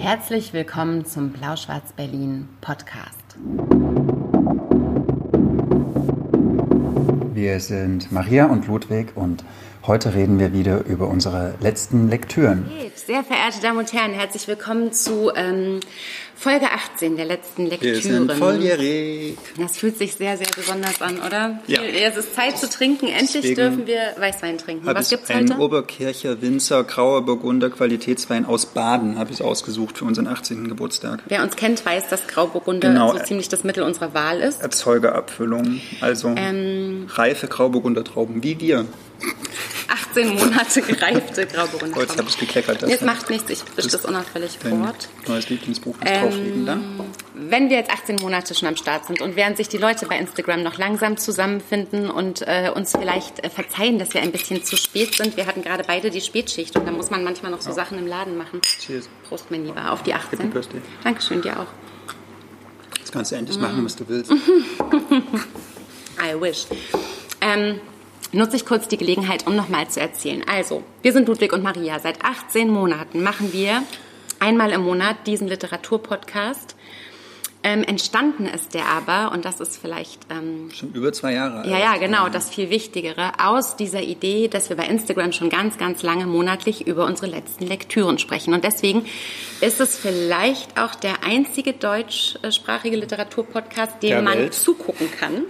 Herzlich willkommen zum Blau-Schwarz-Berlin Podcast. Wir sind Maria und Ludwig und heute reden wir wieder über unsere letzten Lektüren. Sehr verehrte Damen und Herren, herzlich willkommen zu ähm, Folge 18 der letzten Lektüren. Wir sind volljährig. Das fühlt sich sehr, sehr besonders an, oder? Ja. Es ist Zeit zu trinken. Endlich Deswegen dürfen wir Weißwein trinken. Was gibt's einen heute? Oberkircher Winzer Grauer Burgunder Qualitätswein aus Baden habe ich ausgesucht für unseren 18. Geburtstag. Wer uns kennt, weiß, dass Grauburgunder Genau. so ziemlich das Mittel unserer Wahl ist. Erzeugerabfüllung, also Ähm. reife Grauburgunder Trauben, wie wir. 18 Monate gereifte Grauburgunder. Oh, jetzt habe ich gekleckert. Nee, es macht nichts, ich frisch das unauffällig fort. neues Lieblingsbuch muss Ähm, draufliegen da. Wenn wir jetzt 18 Monate schon am Start sind und während sich die Leute bei Instagram noch langsam zusammenfinden und äh, uns vielleicht äh, verzeihen, dass wir ein bisschen zu spät sind. Wir hatten gerade beide die Spätschicht und da muss man manchmal noch so Sachen im Laden machen. Cheers. Prost, mein Lieber, auf die 18. Happy Birthday. Dankeschön, dir auch. Jetzt kannst du endlich Mm. machen, was du willst. I wish. Ähm, nutze ich kurz die Gelegenheit, um nochmal zu erzählen. Also, wir sind Ludwig und Maria. Seit 18 Monaten machen wir einmal im Monat diesen Literaturpodcast. Ähm, entstanden ist der aber, und das ist vielleicht ähm, Schon über zwei Jahre ja, ja, genau, das viel Wichtigere, aus dieser Idee, dass wir bei Instagram schon ganz, ganz lange monatlich über unsere letzten Lektüren sprechen. Und deswegen ist es vielleicht auch der einzige deutschsprachige Literaturpodcast, dem man zugucken kann.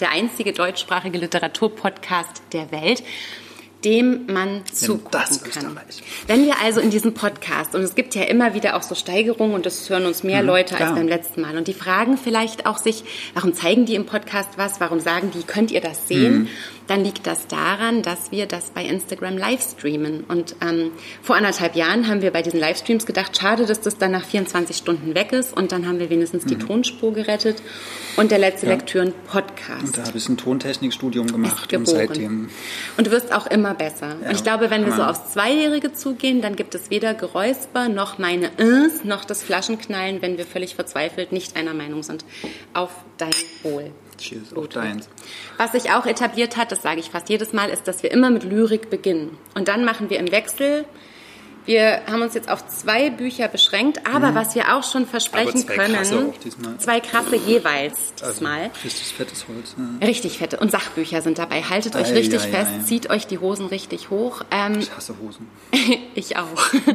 Der einzige deutschsprachige Literaturpodcast der Welt dem man zugucken das kann. Wenn wir also in diesem Podcast, und es gibt ja immer wieder auch so Steigerungen und es hören uns mehr Leute als klar. beim letzten Mal. Und die fragen vielleicht auch sich, warum zeigen die im Podcast was, warum sagen die, könnt ihr das sehen? Dann liegt das daran, dass wir das bei Instagram live streamen. Und ähm, vor anderthalb Jahren haben wir bei diesen Livestreams gedacht, schade, dass das dann nach 24 Stunden weg ist. Und dann haben wir wenigstens die Tonspur gerettet. Und der letzte Lektüren-Podcast Und da habe ich ein Tontechnikstudium gemacht und seitdem Und du wirst auch immer besser. Ja, und ich glaube, wenn wir so aufs Zweijährige zugehen, dann gibt es weder Geräusper noch meine Is, noch das Flaschenknallen, wenn wir völlig verzweifelt nicht einer Meinung sind. Auf dein Wohl. Cheers auf deins. Was sich auch etabliert hat, das sage ich fast jedes Mal, ist, dass wir immer mit Lyrik beginnen. Und dann machen wir im Wechsel. Wir haben uns jetzt auf zwei Bücher beschränkt, aber was wir auch schon versprechen Mhm. zwei können, krasse zwei krasse jeweils Also, diesmal. Richtig fettes Holz. Ja. Richtig fette. Und Sachbücher sind dabei. Haltet euch Ei, richtig ei, fest, ei. zieht euch die Hosen richtig hoch. Ähm, Ich hasse Hosen. ich auch.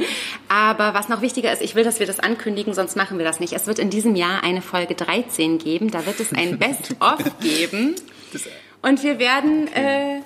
Aber was noch wichtiger ist, ich will, dass wir das ankündigen, sonst machen wir das nicht. Es wird in diesem Jahr eine Folge 13 geben. Da wird es ein Best-of geben. Und wir werden äh,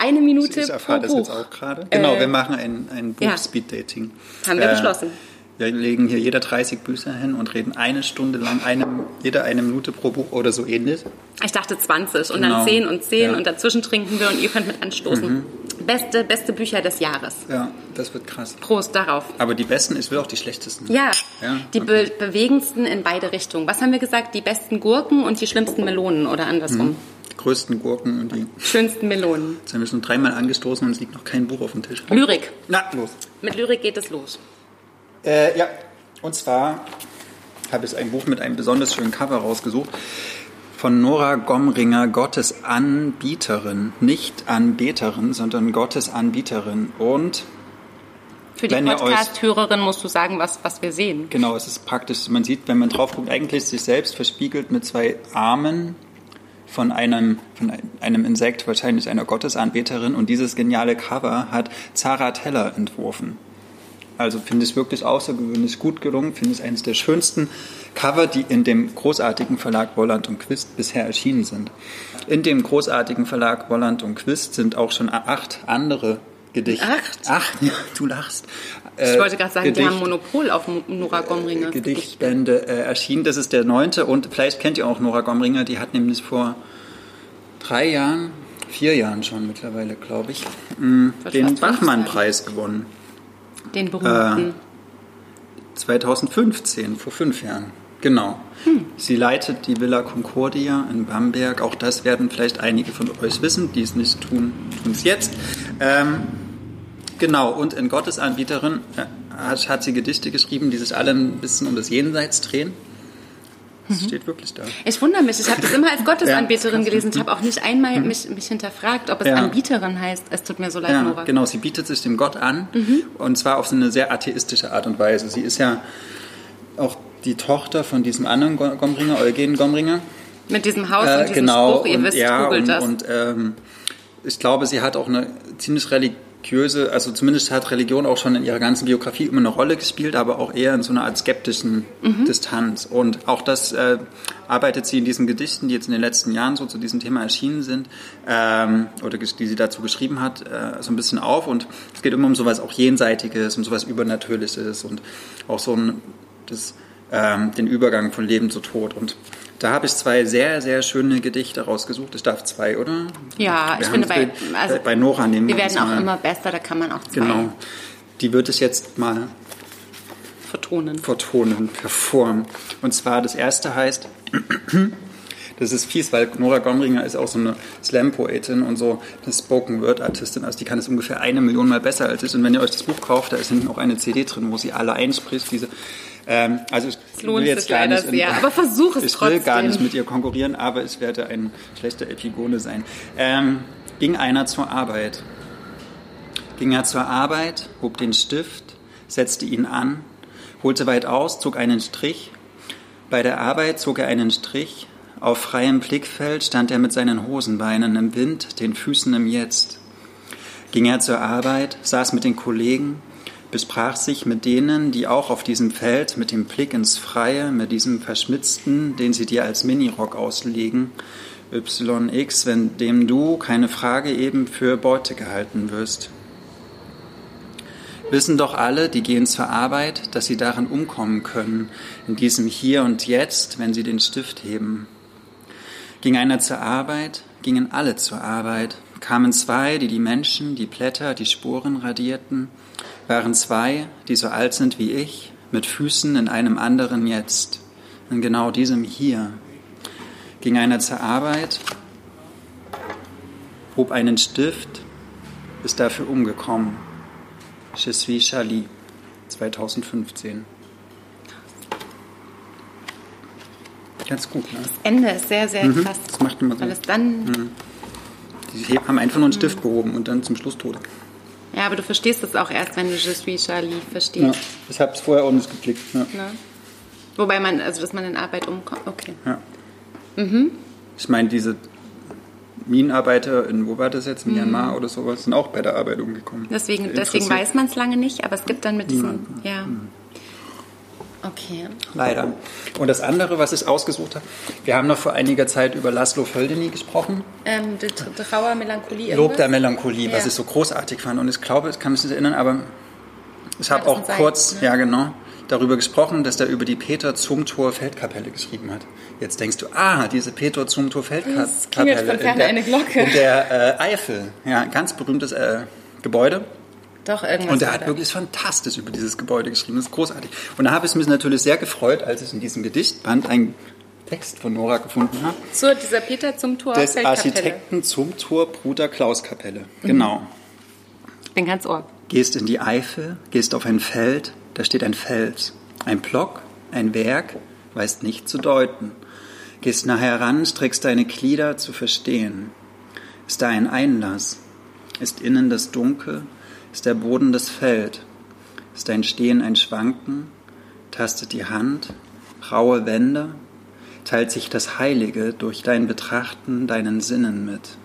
eine Minute ich erfahre pro das Buch. jetzt auch gerade. Genau, Äh, wir machen ein, ein ja. Buch-Speed-Dating. Haben wir beschlossen. Wir legen hier jeder 30 Bücher hin und reden eine Stunde lang, eine, jeder eine Minute pro Buch oder so ähnlich. Ich dachte 20 und Genau. dann 10 und 10 Ja. Mhm. und dazwischen trinken wir und ihr könnt mit anstoßen. Beste, beste Bücher des Jahres. Ja, das wird krass. Prost darauf. Aber die besten, ich will auch die schlechtesten. Ja, Ja, die okay. be bewegendsten in beide Richtungen. Was haben wir gesagt? Die besten Gurken und die schlimmsten Melonen oder andersrum. Die größten Gurken und die. Schönsten Melonen. Jetzt haben wir schon dreimal angestoßen und es liegt noch kein Buch auf dem Tisch. Lyrik. Na, los. Mit Lyrik geht es los. Äh, ja, und zwar habe ich ein Buch mit einem besonders schönen Cover rausgesucht. Von Nora Gomringer, Gottes Anbieterin. Nicht Anbeterin, sondern Gottes Anbieterin. Und Für die Podcast-Hörerin musst du sagen, was, was wir sehen. genau, es ist praktisch, man sieht, wenn man drauf guckt, eigentlich sich selbst verspiegelt mit zwei Armen von einem, von einem Insekt, wahrscheinlich einer Gottesanbeterin. Und dieses geniale Cover hat Zara Teller entworfen. Also finde ich wirklich außergewöhnlich gut gelungen. Finde ich eines der schönsten Cover, die in dem großartigen Verlag Wolland und Quist bisher erschienen sind. In dem großartigen Verlag Wolland und Quist sind auch schon acht andere Gedichte. Acht? Acht, ja, du lachst. Ich Äh, wollte gerade sagen, die Gedicht- haben Monopol auf Nora Gomringer. Gedichtbände äh, erschienen. Das ist der neunte und vielleicht kennt ihr auch Nora Gomringer, die hat nämlich vor drei Jahren, vier Jahren schon mittlerweile, glaube ich, mh, Wird den Bachmann-Preis gewonnen. Den Äh, berühmten. 2015, vor fünf Jahren. Genau. Sie leitet die Villa Concordia in Bamberg. Auch das werden vielleicht einige von euch wissen, die es nicht tun, tun es jetzt. Ähm, genau, und in Gottesanbieterin äh, hat, hat sie Gedichte geschrieben, die sich alle ein bisschen um das Jenseits drehen. Das mhm. steht wirklich da. Ich wundere mich, ich habe das immer als Gottesanbeterin ja, gelesen. Ich habe auch nicht einmal mhm. mich, mich hinterfragt, ob es ja. Anbieterin heißt. Es tut mir so leid, ja, Nora. Genau, sie bietet sich dem Gott an mhm. und zwar auf so eine sehr atheistische Art und Weise. Sie ist ja auch die Tochter von diesem anderen Gomringer, Eugen Gomringer. Mit diesem Haus äh, und diesem genau, Spruch, ihr und, wisst, ja, googelt und, das. Und ähm, ich glaube, sie hat auch eine ziemlich religiöse, also zumindest hat Religion auch schon in ihrer ganzen Biografie immer eine Rolle gespielt, aber auch eher in so einer Art skeptischen mhm. Distanz. Und auch das äh, arbeitet sie in diesen Gedichten, die jetzt in den letzten Jahren so zu diesem Thema erschienen sind, ähm, oder die sie dazu geschrieben hat, äh, so ein bisschen auf. Und es geht immer um sowas auch Jenseitiges, um sowas Übernatürliches und auch so ein, das, ähm, den Übergang von Leben zu Tod. Und da habe ich zwei sehr, sehr schöne Gedichte rausgesucht. Ich darf zwei, oder? Ja, wir ich finde bei, also bei Nora nehmen wir werden auch mal. immer besser, da kann man auch zwei. Genau. Die wird es jetzt mal vertonen. Vertonen, performen. Und zwar das erste heißt, das ist fies, weil Nora Gomringer ist auch so eine Slam-Poetin und so eine Spoken-Word-Artistin. Also die kann es ungefähr eine Million Mal besser als ich. Und wenn ihr euch das Buch kauft, da ist hinten auch eine CD drin, wo sie alle einspricht, diese ähm, also ich es lohnt will jetzt sich leider sehr, in, aber versuch es ich trotzdem. Ich will gar nicht mit ihr konkurrieren, aber ich werde ein schlechter Epigone sein. Ähm, ging einer zur Arbeit. Ging er zur Arbeit, hob den Stift, setzte ihn an, holte weit aus, zog einen Strich. Bei der Arbeit zog er einen Strich. Auf freiem Blickfeld stand er mit seinen Hosenbeinen im Wind, den Füßen im Jetzt. Ging er zur Arbeit, saß mit den Kollegen, besprach sich mit denen, die auch auf diesem Feld mit dem Blick ins Freie, mit diesem Verschmitzten, den sie dir als Minirock auslegen, YX, wenn dem du, keine Frage, eben für Beute gehalten wirst. Wissen doch alle, die gehen zur Arbeit, dass sie darin umkommen können, in diesem Hier und Jetzt, wenn sie den Stift heben. Ging einer zur Arbeit, gingen alle zur Arbeit, kamen zwei, die die Menschen, die Blätter, die Spuren radierten, waren zwei, die so alt sind wie ich, mit Füßen in einem anderen Jetzt, in genau diesem Hier. Ging einer zur Arbeit, hob einen Stift, ist dafür umgekommen. Je suis Charlie, 2015. Ganz gut, ne? Das Ende ist sehr, sehr mhm, krass. Das macht immer so. Weil es dann. Mhm. Die haben einfach nur einen Stift mhm. gehoben und dann zum Schluss tot. Ja, aber du verstehst das auch erst, wenn du Je suis Charlie verstehst. Ja, ich habe es vorher auch nicht geklickt. Ja. Ne? Wobei man, also dass man in Arbeit umkommt, okay. Ja. Mhm. Ich meine, diese Minenarbeiter in, wo war das jetzt, Myanmar mhm. oder sowas, sind auch bei der Arbeit umgekommen. Deswegen, deswegen weiß man es lange nicht, aber es gibt dann mit diesen, ja. Mhm. Okay. Leider. Und das andere, was ich ausgesucht habe, wir haben noch vor einiger Zeit über Laszlo Földeny gesprochen. Ähm, die Trauer, Melancholie. Lob der Melancholie, ja. was ich so großartig fand. Und ich glaube, ich kann mich nicht erinnern, aber ich habe auch kurz, ne? ja genau, darüber gesprochen, dass er über die Peter Zumthor Feldkapelle geschrieben hat. Jetzt denkst du, ah, diese Peter Zumthor Feldkapelle von in der, eine Glocke. in der äh, Eifel, ja, ganz berühmtes äh, Gebäude. Doch, irgendwas. Und er hat wirklich fantastisch über dieses Gebäude geschrieben. Das ist großartig. Und da habe ich mich natürlich sehr gefreut, als ich in diesem Gedichtband einen Text von Nora gefunden habe. Zu dieser Peter zum Tor Des Architekten zum Tor Bruder Klaus Kapelle. Genau. Bin ganz ohr. Gehst in die Eifel, gehst auf ein Feld, da steht ein Fels. Ein Block, ein Werk, weißt nicht zu deuten. Gehst nachher ran, streckst deine Glieder zu verstehen. Ist da ein Einlass? Ist innen das Dunkel? Ist der Boden das Feld? Ist dein Stehen ein Schwanken? Tastet die Hand? Raue Wände? Teilt sich das Heilige durch dein Betrachten deinen Sinnen mit?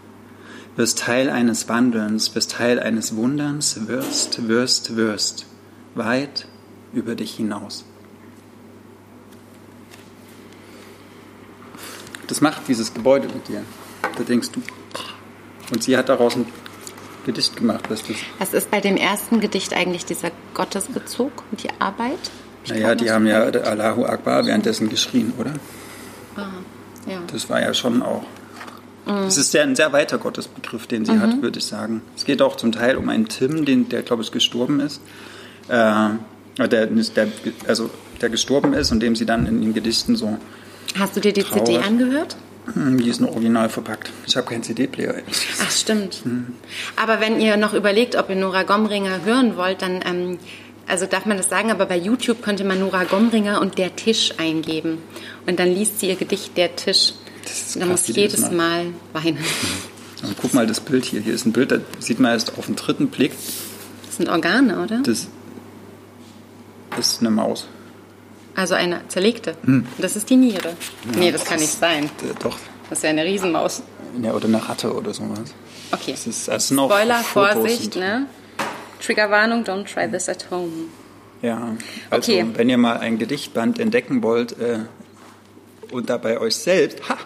Wirst Teil eines Wandelns, bist Teil eines Wunderns, wirst, wirst, wirst, weit über dich hinaus. Das macht dieses Gebäude mit dir. Da denkst du. Und sie hat daraus ein Gedicht gemacht. Was, das was ist bei dem ersten Gedicht eigentlich dieser Gottesbezug und die Arbeit? Ich naja, die haben ja Allahu Akbar währenddessen geschrien, oder? Ah, ja. Das war ja schon auch. Mhm. Das ist sehr, ein sehr weiter Gottesbegriff, den sie mhm. hat, würde ich sagen. Es geht auch zum Teil um einen Tim, den, der, glaube ich, gestorben ist. Äh, der, der, also der gestorben ist und dem sie dann in den Gedichten so. Hast du dir die trauert. CD angehört? Hm, die ist nur original verpackt. Ich habe keinen CD-Player. Ach, stimmt. Hm. Aber wenn ihr noch überlegt, ob ihr Nora Gomringer hören wollt, dann ähm, also darf man das sagen, aber bei YouTube könnte man Nora Gomringer und der Tisch eingeben. Und dann liest sie ihr Gedicht Der Tisch. Und dann muss jedes Mal. Mal weinen. Und guck mal das Bild hier. Hier ist ein Bild, da sieht man erst auf den dritten Blick. Das sind Organe, oder? Das ist eine Maus. Also eine zerlegte. Hm. Das ist die Niere. Ja, nee, das, das kann nicht sein. Doch. Das ist ja eine Riesenmaus. Ja, oder eine Ratte oder sowas. Okay. Das ist, das sind Spoiler, Vorsicht, ne? Triggerwarnung, don't try this at home. Ja, also okay. wenn ihr mal ein Gedichtband entdecken wollt äh, und dabei euch selbst, ha,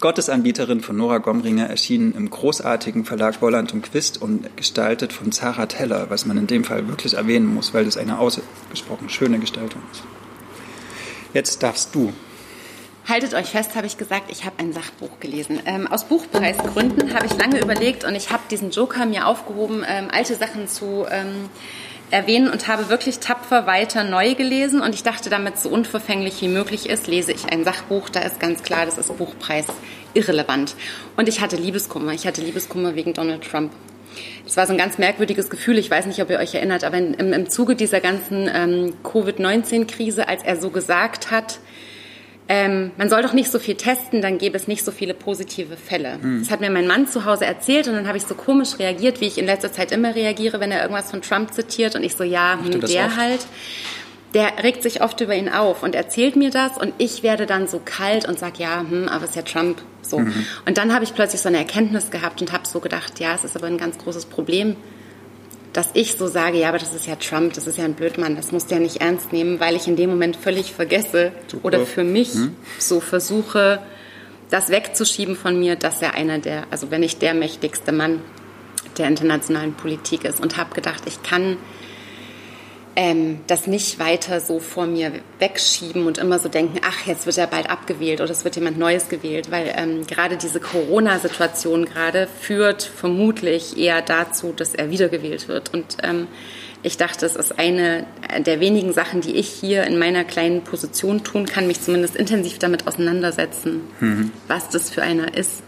Gottesanbieterin von Nora Gomringer, erschienen im großartigen Verlag Bolland und Quist und gestaltet von Zara Teller, was man in dem Fall wirklich erwähnen muss, weil das eine ausgesprochen schöne Gestaltung ist. Jetzt darfst du. Haltet euch fest, habe ich gesagt, ich habe ein Sachbuch gelesen. Ähm, aus Buchpreisgründen habe ich lange überlegt und ich habe diesen Joker mir aufgehoben, ähm, alte Sachen zu ähm, erwähnen und habe wirklich tapfer weiter neu gelesen und ich dachte, damit so unverfänglich wie möglich ist, lese ich ein Sachbuch, da ist ganz klar, das ist Buchpreis irrelevant. Und ich hatte Liebeskummer, ich hatte Liebeskummer wegen Donald Trump. Das war so ein ganz merkwürdiges Gefühl. Ich weiß nicht, ob ihr euch erinnert, aber im, im Zuge dieser ganzen ähm, Covid-19-Krise, als er so gesagt hat, ähm, man soll doch nicht so viel testen, dann gäbe es nicht so viele positive Fälle. Mhm. Das hat mir mein Mann zu Hause erzählt und dann habe ich so komisch reagiert, wie ich in letzter Zeit immer reagiere, wenn er irgendwas von Trump zitiert und ich so, ja, hm, der oft? halt. Der regt sich oft über ihn auf und erzählt mir das und ich werde dann so kalt und sag ja, hm, aber es ist ja Trump so. Mhm. Und dann habe ich plötzlich so eine Erkenntnis gehabt und habe so gedacht, ja, es ist aber ein ganz großes Problem dass ich so sage, ja, aber das ist ja Trump, das ist ja ein Blödmann, das musst du ja nicht ernst nehmen, weil ich in dem Moment völlig vergesse Super. oder für mich hm? so versuche, das wegzuschieben von mir, dass er einer der, also wenn nicht der mächtigste Mann der internationalen Politik ist und habe gedacht, ich kann ähm, das nicht weiter so vor mir wegschieben und immer so denken, ach, jetzt wird er bald abgewählt oder es wird jemand Neues gewählt, weil ähm, gerade diese Corona-Situation gerade führt vermutlich eher dazu, dass er wiedergewählt wird. Und ähm, ich dachte, es ist eine der wenigen Sachen, die ich hier in meiner kleinen Position tun kann, mich zumindest intensiv damit auseinandersetzen, mhm. was das für einer ist.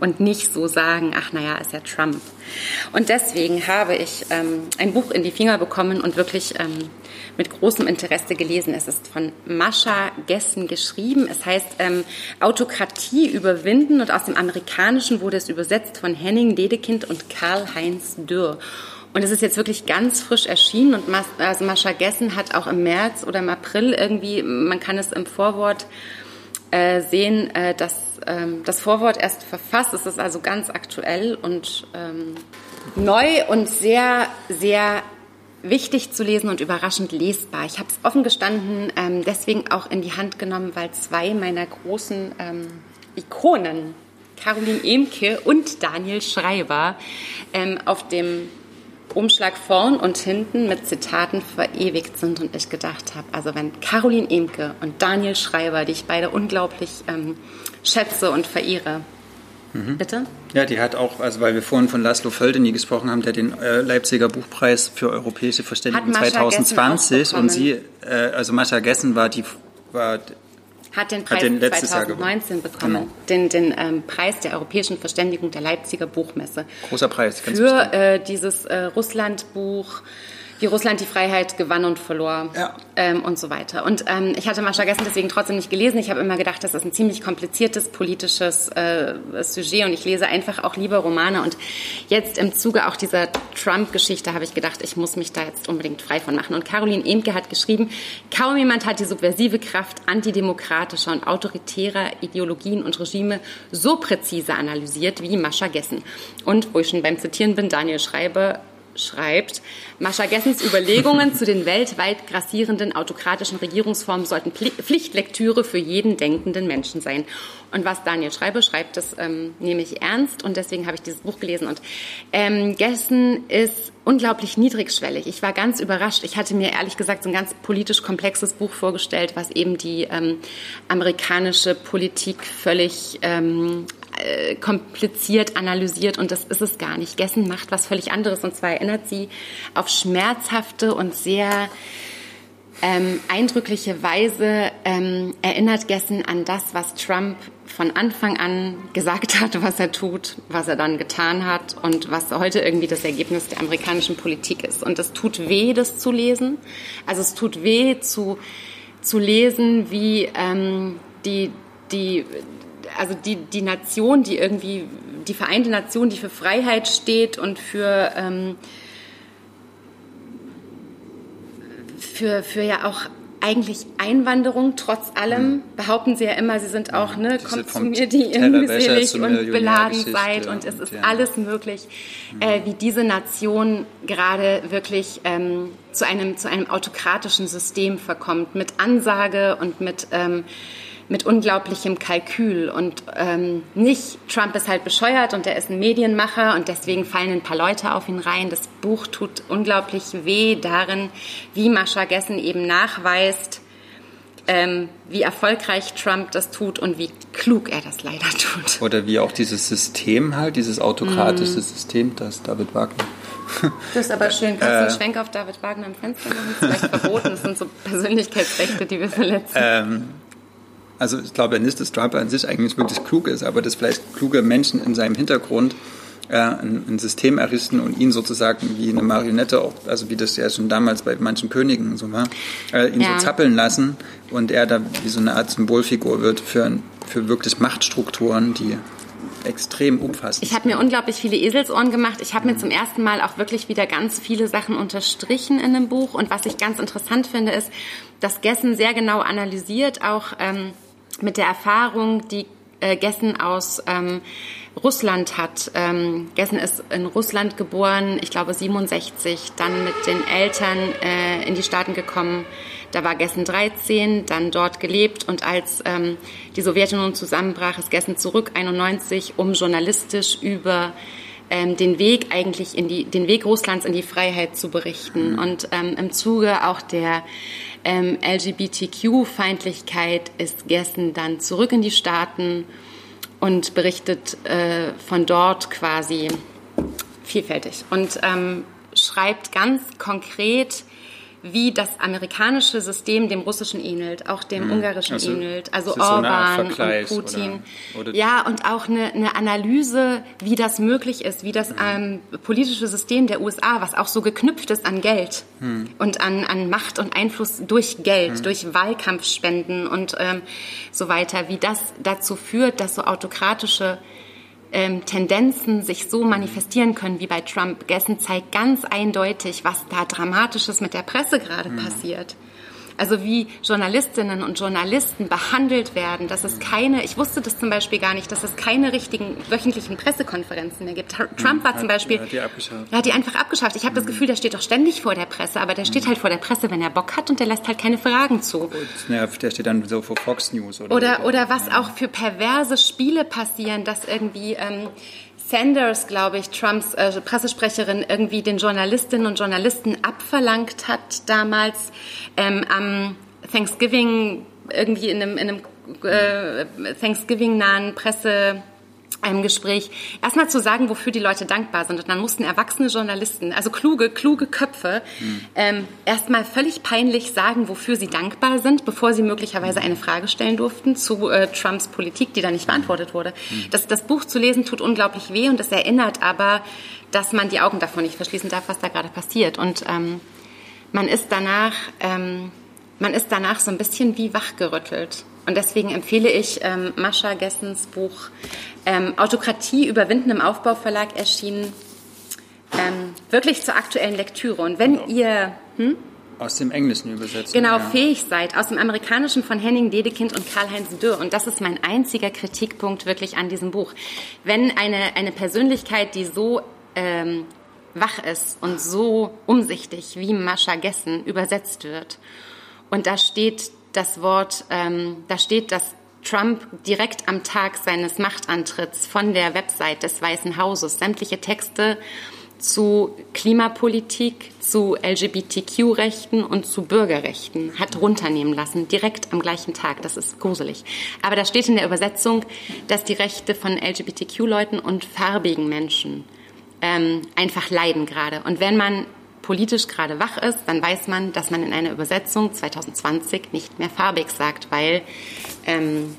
Und nicht so sagen, ach naja, ist ja Trump. Und deswegen habe ich ähm, ein Buch in die Finger bekommen und wirklich ähm, mit großem Interesse gelesen. Es ist von Mascha Gessen geschrieben. Es heißt ähm, Autokratie überwinden und aus dem Amerikanischen wurde es übersetzt von Henning Dedekind und Karl-Heinz Dürr. Und es ist jetzt wirklich ganz frisch erschienen und Mas also Mascha Gessen hat auch im März oder im April irgendwie, man kann es im Vorwort äh, sehen, äh, dass ähm, das Vorwort erst verfasst. Es ist also ganz aktuell und ähm, neu und sehr, sehr wichtig zu lesen und überraschend lesbar. Ich habe es offen gestanden ähm, deswegen auch in die Hand genommen, weil zwei meiner großen ähm, Ikonen, Caroline Emke und Daniel Schreiber, ähm, auf dem Umschlag vorn und hinten mit Zitaten verewigt sind und ich gedacht habe, also wenn Caroline Emke und Daniel Schreiber, die ich beide unglaublich ähm, schätze und verehre, mhm. bitte? Ja, die hat auch, also weil wir vorhin von Laszlo Földeny gesprochen haben, der den äh, Leipziger Buchpreis für europäische Verständigung 2020 und sie, äh, also Mascha Gessen war die war hat den Preis hat den 2019 bekommen, genau. den, den ähm, Preis der europäischen Verständigung der Leipziger Buchmesse. Großer Preis, ganz Für äh, dieses äh, Russland-Buch wie Russland die Freiheit gewann und verlor ja. ähm, und so weiter. Und ähm, ich hatte Mascha Gessen deswegen trotzdem nicht gelesen. Ich habe immer gedacht, das ist ein ziemlich kompliziertes politisches äh, Sujet und ich lese einfach auch lieber Romane. Und jetzt im Zuge auch dieser Trump-Geschichte habe ich gedacht, ich muss mich da jetzt unbedingt frei von machen. Und Caroline Emke hat geschrieben, kaum jemand hat die subversive Kraft antidemokratischer und autoritärer Ideologien und Regime so präzise analysiert wie Mascha Gessen. Und wo ich schon beim Zitieren bin, Daniel Schreiber schreibt, Mascha Gessens Überlegungen zu den weltweit grassierenden autokratischen Regierungsformen sollten Pflichtlektüre für jeden denkenden Menschen sein. Und was Daniel Schreiber schreibt, das ähm, nehme ich ernst und deswegen habe ich dieses Buch gelesen. Und ähm, Gessen ist unglaublich niedrigschwellig. Ich war ganz überrascht. Ich hatte mir ehrlich gesagt so ein ganz politisch komplexes Buch vorgestellt, was eben die ähm, amerikanische Politik völlig ähm, äh, kompliziert analysiert und das ist es gar nicht. Gessen macht was völlig anderes und zwar erinnert sie auf schmerzhafte und sehr ähm, eindrückliche Weise ähm, erinnert Gessen an das, was Trump von Anfang an gesagt hat, was er tut, was er dann getan hat und was heute irgendwie das Ergebnis der amerikanischen Politik ist. Und es tut weh, das zu lesen. Also es tut weh zu, zu lesen, wie ähm, die, die, also die, die Nation, die irgendwie, die Vereinte Nation, die für Freiheit steht und für, ähm, für, für ja auch eigentlich Einwanderung trotz allem. Mhm. Behaupten sie ja immer, sie sind auch, ne, kommt zu mir, die mühselig und beladen seid und es ist ja. alles möglich, mhm. äh, wie diese Nation gerade wirklich ähm, zu, einem, zu einem autokratischen System verkommt, mit Ansage und mit ähm, mit unglaublichem Kalkül und ähm, nicht, Trump ist halt bescheuert und er ist ein Medienmacher und deswegen fallen ein paar Leute auf ihn rein. Das Buch tut unglaublich weh darin, wie Mascha Gessen eben nachweist, ähm, wie erfolgreich Trump das tut und wie klug er das leider tut. Oder wie auch dieses System halt, dieses autokratische mm. System, das David Wagner das ist aber schön. Kannst du einen äh, Schwenk auf David Wagner im Fenster machen? Das ist vielleicht verboten. Das sind so Persönlichkeitsrechte, die wir verletzen. Ähm, also ich glaube nicht, dass Trump an sich eigentlich wirklich klug ist, aber dass vielleicht kluge Menschen in seinem Hintergrund äh, ein, ein, System errichten und ihn sozusagen wie eine Marionette, auch, also wie das ja schon damals bei manchen Königen so war, äh, ihn ja. so zappeln lassen und er da wie so eine Art Symbolfigur wird für, für wirklich Machtstrukturen, die extrem umfassend. Ich habe mir unglaublich viele Eselsohren gemacht. Ich habe mir zum ersten Mal auch wirklich wieder ganz viele Sachen unterstrichen in dem Buch. Und was ich ganz interessant finde, ist, dass Gessen sehr genau analysiert, auch ähm, mit der Erfahrung, die äh, Gessen aus ähm, Russland hat. Ähm, Gessen ist in Russland geboren, ich glaube 67, dann mit den Eltern äh, in die Staaten gekommen. Da war Gessen 13, dann dort gelebt und als ähm, die Sowjetunion zusammenbrach, ist Gessen zurück 91, um journalistisch über ähm, den Weg eigentlich in die, den Weg Russlands in die Freiheit zu berichten. Mhm. Und ähm, im Zuge auch der ähm, LGBTQ-Feindlichkeit ist Gessen dann zurück in die Staaten und berichtet äh, von dort quasi vielfältig und ähm, schreibt ganz konkret wie das amerikanische System dem russischen ähnelt, auch dem mhm. ungarischen also, ähnelt, also Orban so und Putin. Oder, oder ja, und auch eine, eine, Analyse, wie das möglich ist, wie das mhm. ähm, politische System der USA, was auch so geknüpft ist an Geld mhm. und an, an Macht und Einfluss durch Geld, mhm. durch Wahlkampfspenden und ähm, so weiter, wie das dazu führt, dass so autokratische ähm, Tendenzen sich so manifestieren können wie bei Trump. Gessen zeigt ganz eindeutig, was da Dramatisches mit der Presse gerade mhm. passiert. Also wie Journalistinnen und Journalisten behandelt werden, dass es keine, ich wusste das zum Beispiel gar nicht, dass es keine richtigen wöchentlichen Pressekonferenzen mehr gibt. Trump war zum Beispiel, hat die abgeschafft. Er hat die einfach abgeschafft. Ich habe das mhm. Gefühl, der steht doch ständig vor der Presse, aber der steht mhm. halt vor der Presse, wenn er Bock hat und der lässt halt keine Fragen zu. Ja, der steht dann so vor Fox News oder Oder, oder was auch für perverse Spiele passieren, dass irgendwie ähm, Sanders, glaube ich, Trumps äh, Pressesprecherin, irgendwie den Journalistinnen und Journalisten abverlangt hat damals ähm, am Thanksgiving, irgendwie in einem, in einem äh, Thanksgiving-nahen Presse einem Gespräch erstmal zu sagen, wofür die Leute dankbar sind. Und dann mussten erwachsene Journalisten, also kluge, kluge Köpfe, mhm. ähm, erstmal völlig peinlich sagen, wofür sie dankbar sind, bevor sie möglicherweise eine Frage stellen durften zu äh, Trumps Politik, die da nicht beantwortet wurde. Mhm. Das, das Buch zu lesen tut unglaublich weh und es erinnert aber, dass man die Augen davon nicht verschließen darf, was da gerade passiert. Und ähm, man ist danach, ähm, man ist danach so ein bisschen wie wachgerüttelt. Und deswegen empfehle ich ähm, Mascha Gessens Buch ähm, Autokratie überwinden im Aufbauverlag erschienen. Ähm, wirklich zur aktuellen Lektüre. Und wenn genau. ihr... Hm? Aus dem Englischen übersetzt. Genau, ja. fähig seid. Aus dem Amerikanischen von Henning Dedekind und Karl-Heinz Dürr. Und das ist mein einziger Kritikpunkt wirklich an diesem Buch. Wenn eine, eine Persönlichkeit, die so ähm, wach ist und so umsichtig wie Mascha Gessen übersetzt wird und da steht das Wort, ähm, da steht das Trump direkt am Tag seines Machtantritts von der Website des Weißen Hauses sämtliche Texte zu Klimapolitik, zu LGBTQ-Rechten und zu Bürgerrechten hat runternehmen lassen, direkt am gleichen Tag. Das ist gruselig. Aber da steht in der Übersetzung, dass die Rechte von LGBTQ-Leuten und farbigen Menschen ähm, einfach leiden gerade. Und wenn man politisch gerade wach ist, dann weiß man, dass man in einer Übersetzung 2020 nicht mehr farbig sagt, weil ähm,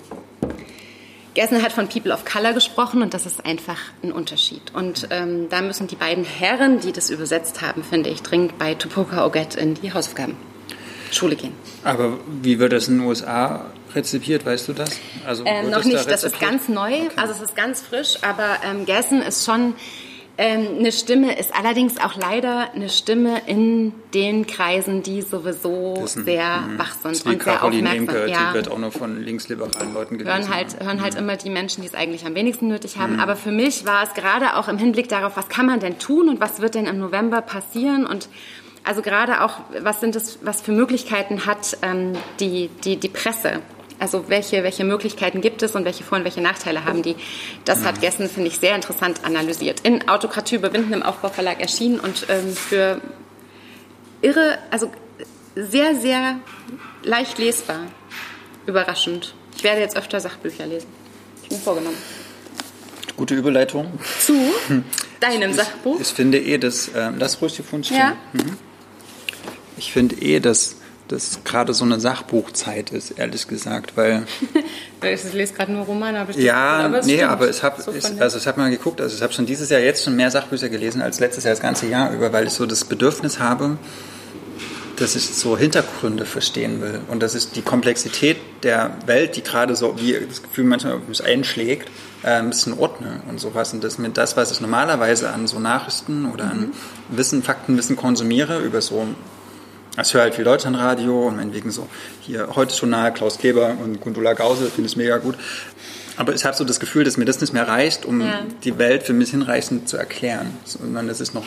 Gessner hat von People of Color gesprochen und das ist einfach ein Unterschied. Und ähm, da müssen die beiden Herren, die das übersetzt haben, finde ich, dringend bei Tupoka Oget in die Hausaufgaben Schule gehen. Aber wie wird das in den USA rezipiert, weißt du das? Also ähm, noch nicht, da das ist ganz neu, okay. also es ist ganz frisch, aber ähm, Gessen ist schon ähm, eine Stimme, ist allerdings auch leider eine Stimme in den Kreisen, die sowieso Wissen. sehr mhm. wach sind und sehr aufmerksam. Inke, ja. Die wird auch nur von linksliberalen Leuten gelesen. Hören halt, hören halt mhm. immer die Menschen, die es eigentlich am wenigsten nötig haben. Mhm. Aber für mich war es gerade auch im Hinblick darauf, was kann man denn tun und was wird denn im November passieren und also gerade auch, was sind es, was für Möglichkeiten hat ähm, die, die, die Presse? Also welche, welche Möglichkeiten gibt es und welche Vor- und welche Nachteile haben die? Das hat Gessen, finde ich, sehr interessant analysiert. In Autokratie überwinden im Aufbauverlag erschienen und ähm, für irre, also sehr, sehr leicht lesbar. Überraschend. Ich werde jetzt öfter Sachbücher lesen. Ich bin vorgenommen. Gute Überleitung. Zu deinem ich, Sachbuch? Ich finde eh, dass, äh, lass ruhig die Pfund stehen. Ja. Mhm. Ich finde eh, dass das gerade so eine Sachbuchzeit ist, ehrlich gesagt, weil. ich lese gerade nur Romane, habe ich Ja, aber nee, stimmt. aber ich habe, so also ich habe mal geguckt, also ich habe schon dieses Jahr jetzt schon mehr Sachbücher gelesen als letztes Jahr das ganze Jahr über, weil ich so das Bedürfnis habe, dass ich so Hintergründe verstehen will und dass ich die Komplexität der Welt, die gerade so, wie das Gefühl manchmal auf mich einschlägt, äh, ein bisschen ordne und sowas. Und das mit das, was ich normalerweise an so Nachrichten oder an mhm. Wissen, Faktenwissen konsumiere, über so ich höre halt viel Deutschlandradio und meinetwegen so hier heute Journal, Klaus Kleber und Gundula Gause, finde ich mega gut. Aber ich habe so das Gefühl, dass mir das nicht mehr reicht, um ja. die Welt für mich hinreichend zu erklären. Sondern dass ich noch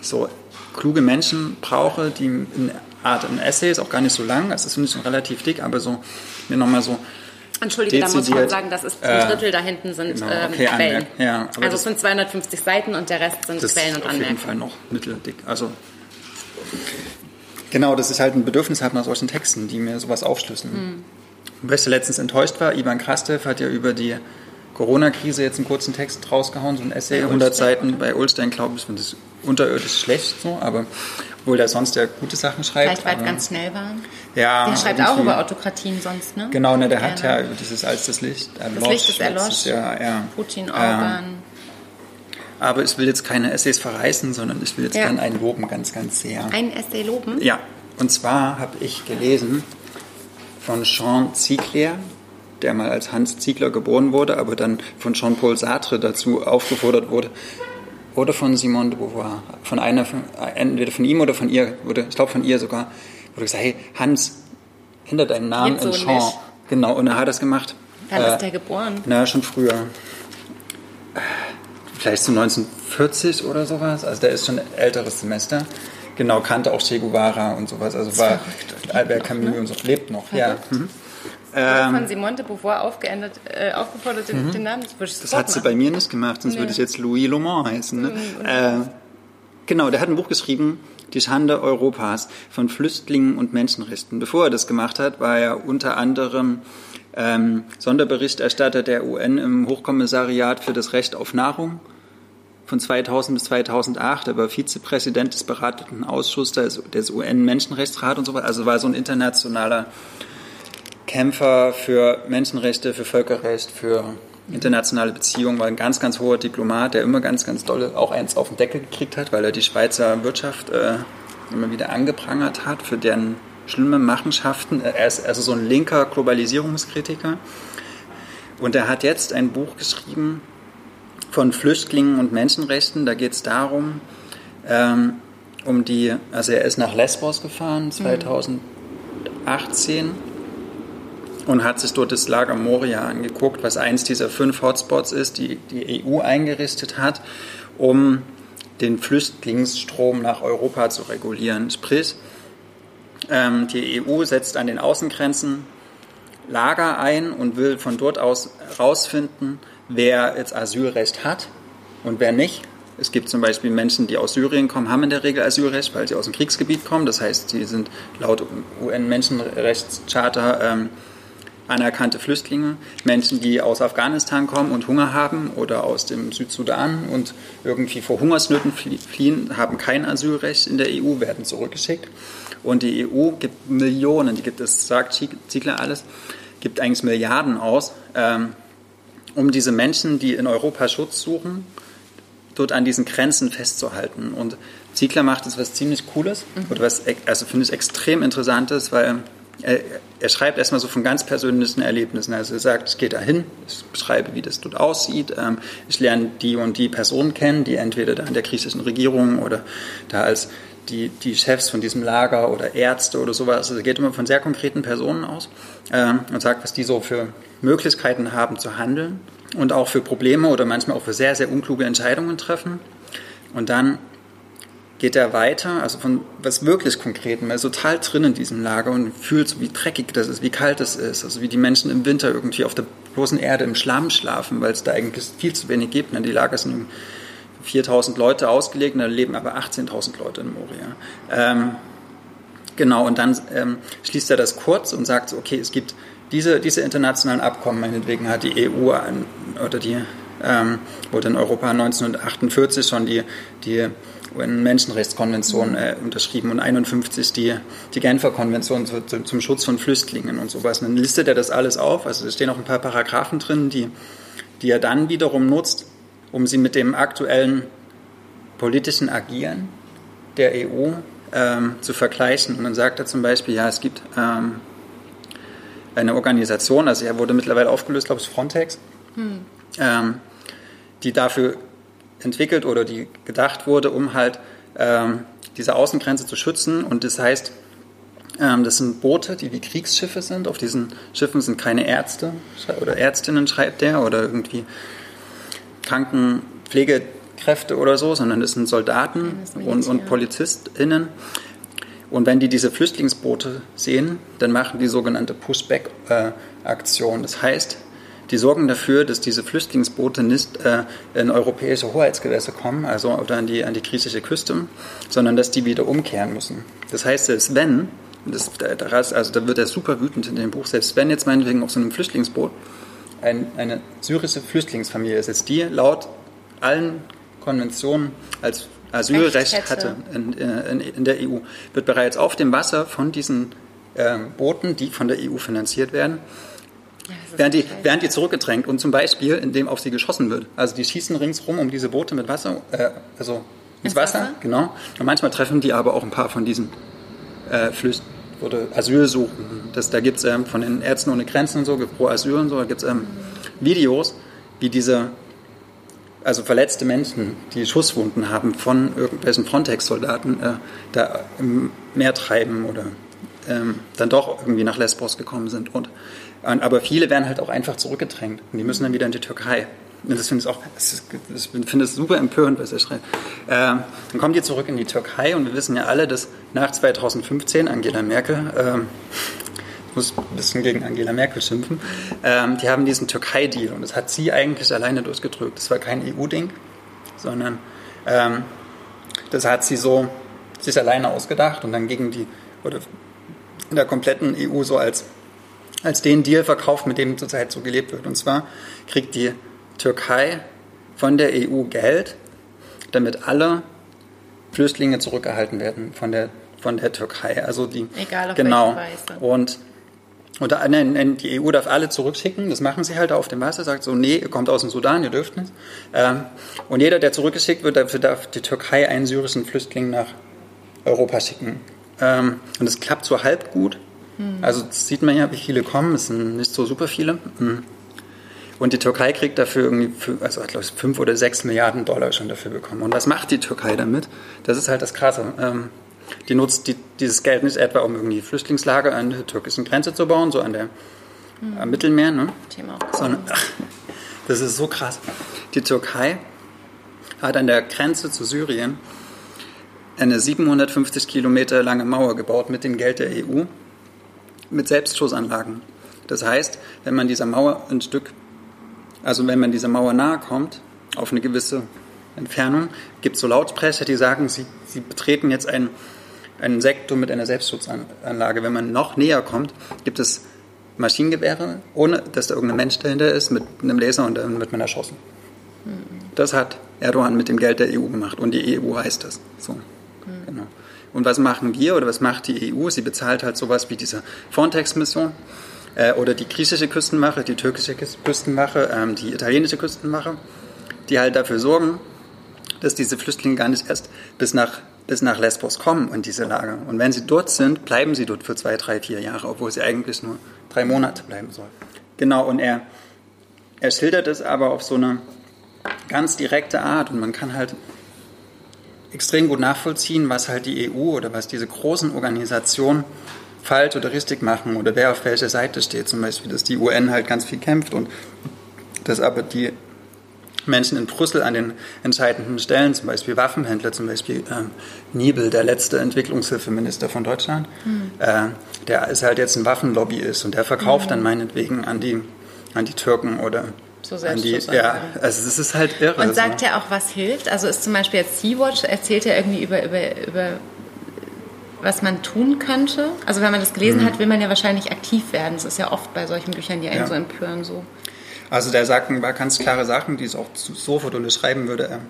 so kluge Menschen brauche, die in Art ein Essay ist auch gar nicht so lang, es ist finde ich relativ dick, aber so mir nochmal so Entschuldige, da muss man sagen, das ist ein Drittel da hinten sind genau, ähm, okay, Quellen. Ja, also es sind 250 Seiten und der Rest sind Quellen und Anmerkungen. Auf jeden Fall noch mitteldick. Also Genau, dass ich halt ein Bedürfnis habe nach solchen Texten, die mir sowas aufschlüsseln. Mhm. Wer letztens enttäuscht war, Ivan Krastev hat ja über die Corona-Krise jetzt einen kurzen Text rausgehauen, so ein Essay, bei 100 Seiten bei Ulstein, glaube ich, finde das unterirdisch schlecht so, aber obwohl der sonst ja gute Sachen schreibt. Vielleicht, weil es ganz schnell war. Ja. Der schreibt auch über Autokratien sonst, ne? Genau, ne, der Gerne. hat ja über dieses als das Licht erlosch. Das Licht ist erlosch. Ja, ja. Putin, Orban. Ähm, aber ich will jetzt keine Essays verreißen, sondern ich will jetzt ja. gerne einen loben, ganz, ganz sehr. Ein Essay loben? Ja. Und zwar habe ich gelesen von Jean Ziegler, der mal als Hans Ziegler geboren wurde, aber dann von Jean-Paul Sartre dazu aufgefordert wurde, oder von Simone de Beauvoir, von einer, entweder von ihm oder von ihr, wurde, ich glaube von ihr sogar, wurde gesagt, hey, Hans, ändere deinen Namen in Jean. Nicht. Genau, und er hat das gemacht. Wann äh, ist der geboren? Na, schon früher vielleicht so 1940 oder sowas. Also der ist schon ein älteres Semester. Genau, kannte auch Che Guevara und sowas. Also war Albert Camus ne? und so, lebt noch. Ja. Mhm. Ähm, von Simone de Beauvoir aufgeändert, äh, aufgefordert, den, mhm. den Namen zu Das, das hat sie bei mir nicht gemacht, sonst nee. würde ich jetzt Louis Lomont heißen. Ne? Mhm. Äh, genau, der hat ein Buch geschrieben, Die Schande Europas von Flüchtlingen und Menschenrechten. Bevor er das gemacht hat, war er unter anderem ähm, Sonderberichterstatter der UN im Hochkommissariat für das Recht auf Nahrung von 2000 bis 2008. Er war Vizepräsident des beratenden Ausschusses des UN-Menschenrechtsrats und so weiter. Also war so ein internationaler Kämpfer für Menschenrechte, für Völkerrecht, für internationale Beziehungen, war ein ganz, ganz hoher Diplomat, der immer ganz, ganz dolle auch eins auf den Deckel gekriegt hat, weil er die Schweizer Wirtschaft äh, immer wieder angeprangert hat für deren schlimme Machenschaften. Er ist also so ein linker Globalisierungskritiker. Und er hat jetzt ein Buch geschrieben von Flüchtlingen und Menschenrechten. Da geht es darum, ähm, um die, also er ist nach Lesbos gefahren 2018 mhm. und hat sich dort das Lager Moria angeguckt, was eins dieser fünf Hotspots ist, die die EU eingerichtet hat, um den Flüchtlingsstrom nach Europa zu regulieren. Sprich, ähm, die EU setzt an den Außengrenzen Lager ein und will von dort aus herausfinden, wer jetzt Asylrecht hat und wer nicht. Es gibt zum Beispiel Menschen, die aus Syrien kommen, haben in der Regel Asylrecht, weil sie aus dem Kriegsgebiet kommen. Das heißt, sie sind laut UN-Menschenrechtscharta ähm, anerkannte Flüchtlinge, Menschen, die aus Afghanistan kommen und Hunger haben oder aus dem Südsudan und irgendwie vor Hungersnöten fliehen, haben kein Asylrecht in der EU, werden zurückgeschickt. Und die EU gibt Millionen, die gibt es, sagt Ziegler alles, gibt eigentlich Milliarden aus, ähm, um diese Menschen, die in Europa Schutz suchen, dort an diesen Grenzen festzuhalten. Und Ziegler macht jetzt was ziemlich Cooles, mhm. oder was, also finde ich extrem Interessantes, weil er, er schreibt erstmal so von ganz persönlichen Erlebnissen. Also er sagt, ich gehe da hin, ich beschreibe, wie das dort aussieht, ähm, ich lerne die und die Personen kennen, die entweder da in der griechischen Regierung oder da als die, die Chefs von diesem Lager oder Ärzte oder sowas. Also geht immer von sehr konkreten Personen aus ähm, und sagt, was die so für Möglichkeiten haben zu handeln und auch für Probleme oder manchmal auch für sehr, sehr unkluge Entscheidungen treffen. Und dann geht er weiter, also von was wirklich Konkretem, er ist total drin in diesem Lager und fühlt so, wie dreckig das ist, wie kalt es ist, also wie die Menschen im Winter irgendwie auf der bloßen Erde im Schlamm schlafen, weil es da eigentlich viel zu wenig gibt. Die Lager sind 4000 Leute ausgelegt, da leben aber 18.000 Leute in Moria. Ähm, genau, und dann ähm, schließt er das kurz und sagt, okay, es gibt diese, diese internationalen Abkommen, meinetwegen hat die EU an, oder die ähm, wurde in Europa 1948 schon die, die UN-Menschenrechtskonvention äh, unterschrieben und 51 die, die Genfer Konvention zu, zu, zum Schutz von Flüchtlingen und sowas. Und dann listet er das alles auf. Also es stehen auch ein paar Paragraphen drin, die, die er dann wiederum nutzt, um sie mit dem aktuellen politischen Agieren der EU ähm, zu vergleichen. Und dann sagt er zum Beispiel, ja, es gibt ähm, eine Organisation, also er wurde mittlerweile aufgelöst, glaube ich, Frontex, hm. ähm, die dafür entwickelt oder die gedacht wurde, um halt ähm, diese Außengrenze zu schützen. Und das heißt, ähm, das sind Boote, die wie Kriegsschiffe sind. Auf diesen Schiffen sind keine Ärzte oder Ärztinnen, schreibt der, oder irgendwie Krankenpflegekräfte oder so, sondern das sind Soldaten und, und PolizistInnen. Und wenn die diese Flüchtlingsboote sehen, dann machen die sogenannte Pushback-Aktion. Das heißt, die sorgen dafür, dass diese Flüchtlingsboote nicht äh, in europäische Hoheitsgewässer kommen, also oder an die, an die griechische Küste, sondern dass die wieder umkehren müssen. Das heißt, selbst wenn, das, also da wird er super wütend in dem Buch, selbst wenn jetzt meinetwegen auf so einem Flüchtlingsboot ein, eine syrische Flüchtlingsfamilie ist, jetzt die laut allen Konventionen als Asylrecht hatte in, in, in, der EU, wird bereits auf dem Wasser von diesen äh, Booten, die von der EU finanziert werden, werden die, werden die zurückgedrängt und zum Beispiel, indem auf sie geschossen wird. Also die schießen ringsrum um diese Boote mit Wasser, äh, also ins Wasser, Wasser, genau. Und manchmal treffen die aber auch ein paar von diesen äh, Flücht oder Asylsuchen. Das, da gibt es ähm, von den Ärzten ohne Grenzen und so, pro Asyl und so, da gibt es ähm, Videos, wie diese, also verletzte Menschen, die Schusswunden haben, von irgendwelchen Frontex-Soldaten äh, da im Meer treiben oder ähm, dann doch irgendwie nach Lesbos gekommen sind. Und aber viele werden halt auch einfach zurückgedrängt und die müssen dann wieder in die Türkei. Das finde ich auch, das finde es super empörend, was er schreibt. Ähm, dann kommen die zurück in die Türkei und wir wissen ja alle, dass nach 2015 Angela Merkel, ähm, ich muss ein bisschen gegen Angela Merkel schimpfen, ähm, die haben diesen Türkei-Deal und das hat sie eigentlich alleine durchgedrückt. Das war kein EU-Ding, sondern ähm, das hat sie so sich alleine ausgedacht und dann gegen die, oder in der kompletten EU so als als den Deal verkauft, mit dem zurzeit so gelebt wird. Und zwar kriegt die Türkei von der EU Geld, damit alle Flüchtlinge zurückgehalten werden von der, von der Türkei. Also die, Egal auf genau. Weise. Und und nein, die EU darf alle zurückschicken, das machen sie halt auf dem Wasser, sagt so, nee, ihr kommt aus dem Sudan, ihr dürft nicht. Ähm, und jeder, der zurückgeschickt wird, dafür darf die Türkei einen syrischen Flüchtling nach Europa schicken. Ähm, und das klappt so halb gut. Mhm. Also sieht man ja, wie viele kommen, es sind nicht so super viele. Mhm. Und die Türkei kriegt dafür irgendwie, also ich glaube, fünf oder sechs Milliarden Dollar schon dafür bekommen. Und was macht die Türkei damit? Das ist halt das Krasse. Ähm, die nutzt die, dieses Geld nicht etwa, um irgendwie Flüchtlingslager an der türkischen Grenze zu bauen, so an der mhm. am Mittelmeer, ne? Thema Sondern, ach, das ist so krass. Die Türkei hat an der Grenze zu Syrien eine 750 Kilometer lange Mauer gebaut mit dem Geld der EU mit Selbstschussanlagen. Das heißt, wenn man dieser Mauer ein Stück, also wenn man dieser Mauer nahe kommt, auf eine gewisse Entfernung, gibt es so Lautsprecher, die sagen, sie, sie betreten jetzt einen, einen Sektor mit einer Selbstschutzanlage. Wenn man noch näher kommt, gibt es Maschinengewehre, ohne dass da irgendein Mensch dahinter ist, mit einem Laser und dann wird man erschossen. Das hat Erdogan mit dem Geld der EU gemacht und die EU heißt das. So. Genau. Und was machen wir oder was macht die EU? Sie bezahlt halt sowas wie diese Frontex-Mission äh, oder die griechische Küstenwache, die türkische Küstenwache, ähm, die italienische Küstenwache, die halt dafür sorgen, dass diese Flüchtlinge gar nicht erst bis nach, bis nach Lesbos kommen in diese Lager. Und wenn sie dort sind, bleiben sie dort für zwei, drei, vier Jahre, obwohl sie eigentlich nur drei Monate bleiben sollen. Genau, und er, er schildert es aber auf so eine ganz direkte Art und man kann halt extrem gut nachvollziehen, was halt die EU oder was diese großen Organisationen falsch oder richtig machen oder wer auf welcher Seite steht. Zum Beispiel, dass die UN halt ganz viel kämpft und dass aber die Menschen in Brüssel an den entscheidenden Stellen, zum Beispiel Waffenhändler, zum Beispiel ähm, Niebel, der letzte Entwicklungshilfeminister von Deutschland, mhm. äh, der ist halt jetzt ein Waffenlobbyist und der verkauft mhm. dann meinetwegen an die, an die Türken oder so selbst die, Ja, also es ist halt irre. Und sagt so. er auch, was hilft? Also ist zum Beispiel jetzt Sea-Watch, erzählt er irgendwie über, über, über was man tun könnte? Also wenn man das gelesen mhm. hat, will man ja wahrscheinlich aktiv werden. Das ist ja oft bei solchen Büchern, die einen ja. so empören. So. Also der sagt ein paar ganz klare Sachen, die es auch sofort unterschreiben würde. Ähm,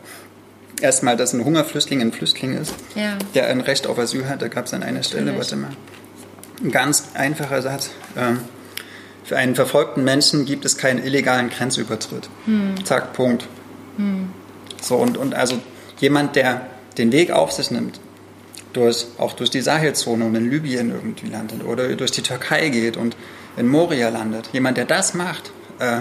erstmal, dass ein Hungerflüchtling ein Flüchtling ist, ja. der ein Recht auf Asyl hat. Da gab es an einer Stelle, warte mal, ein ganz einfacher Satz. Ähm, für einen verfolgten Menschen gibt es keinen illegalen Grenzübertritt. Hm. Zack, Punkt. Hm. So, und, und also jemand, der den Weg auf sich nimmt, durch, auch durch die Sahelzone und in Libyen irgendwie landet oder durch die Türkei geht und in Moria landet. Jemand, der das macht, äh,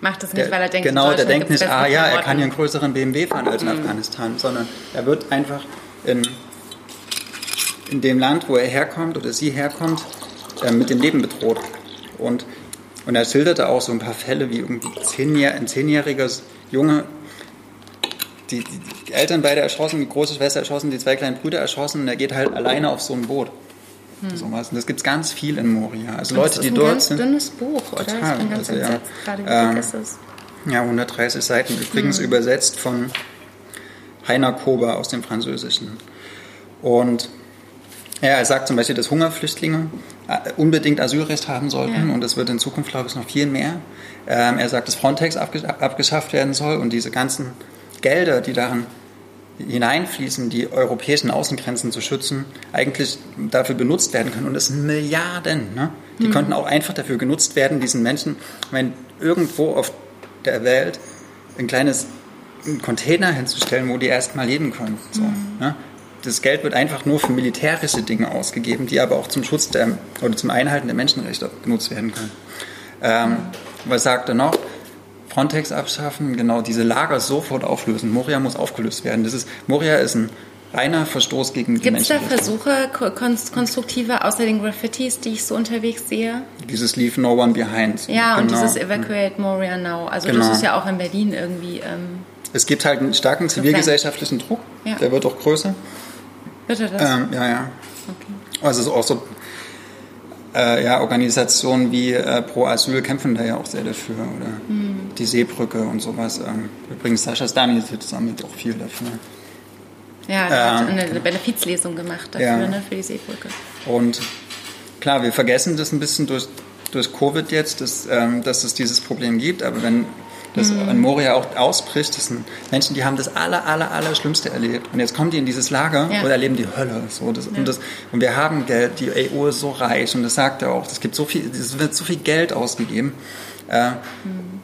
macht das nicht, der, weil er denkt, genau, der denkt nicht, ah ja, er kann ja einen größeren BMW fahren als in mhm. Afghanistan, sondern er wird einfach in, in dem Land, wo er herkommt oder sie herkommt, äh, mit dem Leben bedroht. Und, und er schilderte auch so ein paar Fälle, wie irgendwie zehnjähr, ein zehnjähriges Junge, die, die, Eltern beide erschossen, die große Schwester erschossen, die zwei kleinen Brüder erschossen und er geht halt alleine auf so ein Boot. Hm. Sowas. Und das gibt es ganz viel in Moria. Also und Leute, die dort sind. Das ist ein ganz dünnes Buch, oder? Total. Ich bin ganz also, entsetzt ja, gerade, wie ähm, ist? Ja, 130 Seiten. Übrigens hm. übersetzt von Heiner Kober aus dem Französischen. Und ja, er sagt zum Beispiel, dass Hungerflüchtlinge äh, unbedingt Asylrecht haben sollten ja. und es wird in Zukunft, glaube ich, noch viel mehr. Ähm, er sagt, dass Frontex abgeschafft werden soll und diese ganzen Gelder, die darin hineinfließen, die europäischen Außengrenzen zu schützen, eigentlich dafür benutzt werden können. Und das sind Milliarden. Ne? Die mhm. könnten auch einfach dafür genutzt werden, diesen Menschen, wenn irgendwo auf der Welt ein kleines Container hinzustellen, wo die erstmal leben können. So, mhm. ne? Das Geld wird einfach nur für militärische Dinge ausgegeben, die aber auch zum Schutz der, oder zum Einhalten der Menschenrechte genutzt werden können. Ähm, was sagt er noch? Frontex abschaffen, genau diese Lager sofort auflösen. Moria muss aufgelöst werden. Das ist, Moria ist ein reiner Verstoß gegen die Gibt es da Versuche, konstruktive, außer den Graffitis, die ich so unterwegs sehe? Dieses Leave No One Behind. Ja, genau. und dieses Evacuate Moria Now. Also genau. das ist ja auch in Berlin irgendwie... Ähm, es gibt halt einen starken zivilgesellschaftlichen Druck, ja. der wird auch größer. Bitte das? Ähm, ja, ja. Okay. Also auch so äh, ja, Organisationen wie äh, Pro Asyl kämpfen da ja auch sehr dafür. Oder mhm. die Seebrücke und sowas. Ähm, übrigens, Sascha Stani sammelt auch viel dafür. Ja, er ähm, hat eine Benefizlesung gemacht dafür, ja. ne, für die Seebrücke. Und klar, wir vergessen das ein bisschen durch, durch Covid jetzt, dass, ähm, dass es dieses Problem gibt. Aber wenn das mhm. in Moria auch ausbricht. Das sind Menschen, die haben das aller, aller, aller Schlimmste erlebt. Und jetzt kommen die in dieses Lager ja. und erleben die Hölle. So, das, ja. und, das, und wir haben Geld, die EU ist so reich und das sagt er auch, es gibt so viel, es wird so viel Geld ausgegeben. Äh, mhm.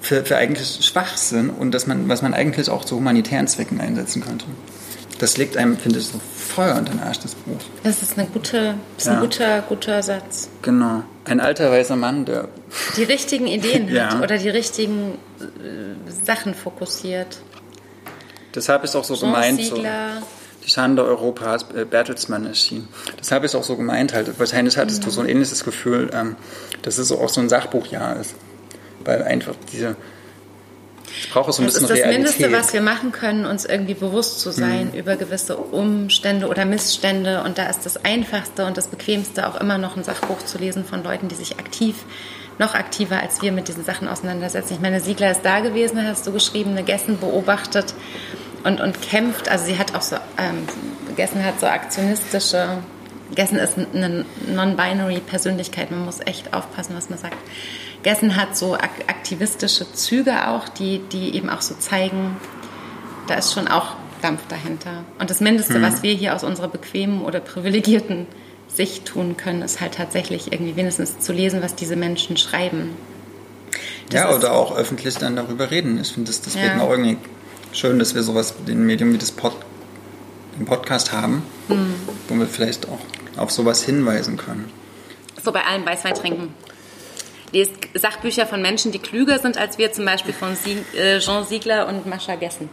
Für, für eigentlich Schwachsinn und dass man, was man eigentlich auch zu humanitären Zwecken einsetzen könnte. Das legt einem, finde ich, so Feuer unter den Arsch, das Buch. Das ist, eine gute, ist ja. ein guter, guter Satz. Genau. Ein alter weißer Mann, der. Die richtigen Ideen ja. hat oder die richtigen äh, Sachen fokussiert. Deshalb ist auch so Jean gemeint. So, die Schande Europas, äh, Bertelsmann erschien. Deshalb ist auch so gemeint halt. Wahrscheinlich hattest mhm. du so ein ähnliches Gefühl, ähm, dass es so auch so ein Sachbuchjahr ist. Weil einfach diese ich brauche so ein das bisschen ist das Realität. Mindeste, was wir machen können, uns irgendwie bewusst zu sein mhm. über gewisse Umstände oder Missstände. Und da ist das Einfachste und das Bequemste auch immer noch ein Sachbuch zu lesen von Leuten, die sich aktiv, noch aktiver als wir mit diesen Sachen auseinandersetzen. Ich meine, Siegler ist da gewesen, hast du geschrieben, eine Gessen beobachtet und, und kämpft. Also sie hat auch so, ähm, Gessen hat so aktionistische Gessen ist eine non-binary Persönlichkeit. Man muss echt aufpassen, was man sagt. Gessen hat so aktivistische Züge auch, die, die eben auch so zeigen, da ist schon auch Dampf dahinter. Und das Mindeste, hm. was wir hier aus unserer bequemen oder privilegierten Sicht tun können, ist halt tatsächlich irgendwie wenigstens zu lesen, was diese Menschen schreiben. Das ja, oder auch öffentlich dann darüber reden. Ich finde das deswegen ja. auch irgendwie schön, dass wir sowas, den Medium wie das Pod, den Podcast haben, hm. wo wir vielleicht auch auf sowas hinweisen können. So bei allem Weißwein trinken. Lest Sachbücher von Menschen, die klüger sind als wir, zum Beispiel von äh, Jean Siegler und Mascha Gessen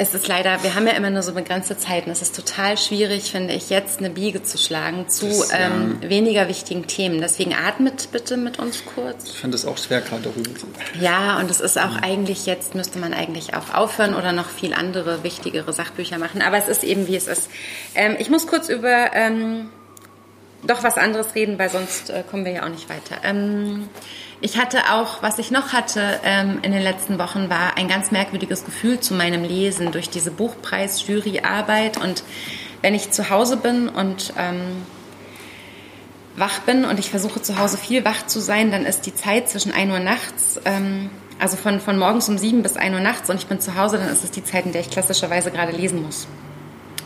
es ist leider, wir haben ja immer nur so begrenzte Zeiten. Es ist total schwierig, finde ich, jetzt eine Biege zu schlagen zu das, ähm, ja. weniger wichtigen Themen. Deswegen atmet bitte mit uns kurz. Ich finde es auch schwer, gerade darüber zu Ja, und es ist auch ja. eigentlich, jetzt müsste man eigentlich auch aufhören oder noch viel andere, wichtigere Sachbücher machen. Aber es ist eben, wie es ist. Ähm, ich muss kurz über ähm, doch was anderes reden, weil sonst äh, kommen wir ja auch nicht weiter. Ähm, ich hatte auch, was ich noch hatte ähm, in den letzten Wochen, war ein ganz merkwürdiges Gefühl zu meinem Lesen durch diese Buchpreis-Juryarbeit. Und wenn ich zu Hause bin und ähm, wach bin und ich versuche zu Hause viel wach zu sein, dann ist die Zeit zwischen 1 Uhr nachts, ähm, also von, von morgens um 7 bis 1 Uhr nachts und ich bin zu Hause, dann ist es die Zeit, in der ich klassischerweise gerade lesen muss.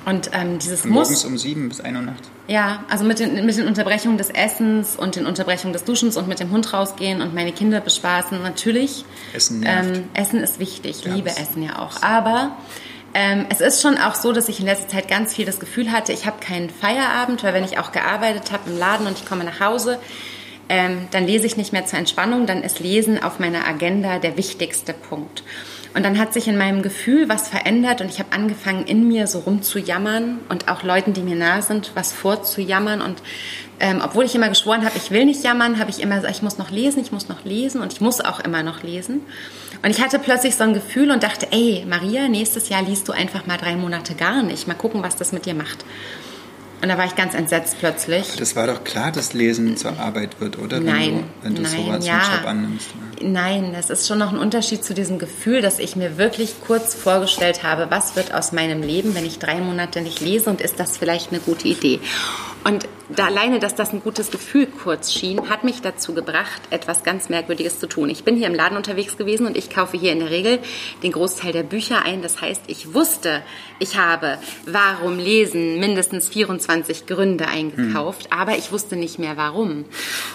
Und ähm, dieses Von Muss. Morgens um sieben bis ein Uhr nachts. Ja, also mit den, mit den Unterbrechungen des Essens und den Unterbrechungen des Duschens und mit dem Hund rausgehen und meine Kinder bespaßen. Natürlich. Essen nervt. Ähm, Essen ist wichtig. Ich liebe Essen ja auch. Aber ähm, es ist schon auch so, dass ich in letzter Zeit ganz viel das Gefühl hatte, ich habe keinen Feierabend, weil wenn ich auch gearbeitet habe im Laden und ich komme nach Hause, ähm, dann lese ich nicht mehr zur Entspannung, dann ist Lesen auf meiner Agenda der wichtigste Punkt. Und dann hat sich in meinem Gefühl was verändert und ich habe angefangen, in mir so rumzujammern und auch Leuten, die mir nahe sind, was vorzujammern. Und ähm, obwohl ich immer geschworen habe, ich will nicht jammern, habe ich immer gesagt, ich muss noch lesen, ich muss noch lesen und ich muss auch immer noch lesen. Und ich hatte plötzlich so ein Gefühl und dachte, ey, Maria, nächstes Jahr liest du einfach mal drei Monate gar nicht. Mal gucken, was das mit dir macht. Und da war ich ganz entsetzt plötzlich. Das war doch klar, dass Lesen zur Arbeit wird, oder? Nein. Wenn du, wenn du nein, sowas ja. Job annimmst. Ne? Nein, das ist schon noch ein Unterschied zu diesem Gefühl, dass ich mir wirklich kurz vorgestellt habe, was wird aus meinem Leben, wenn ich drei Monate nicht lese und ist das vielleicht eine gute Idee? Und da alleine, dass das ein gutes Gefühl kurz schien, hat mich dazu gebracht, etwas ganz Merkwürdiges zu tun. Ich bin hier im Laden unterwegs gewesen und ich kaufe hier in der Regel den Großteil der Bücher ein. Das heißt, ich wusste, ich habe Warum lesen mindestens 24 Gründe eingekauft, hm. aber ich wusste nicht mehr warum.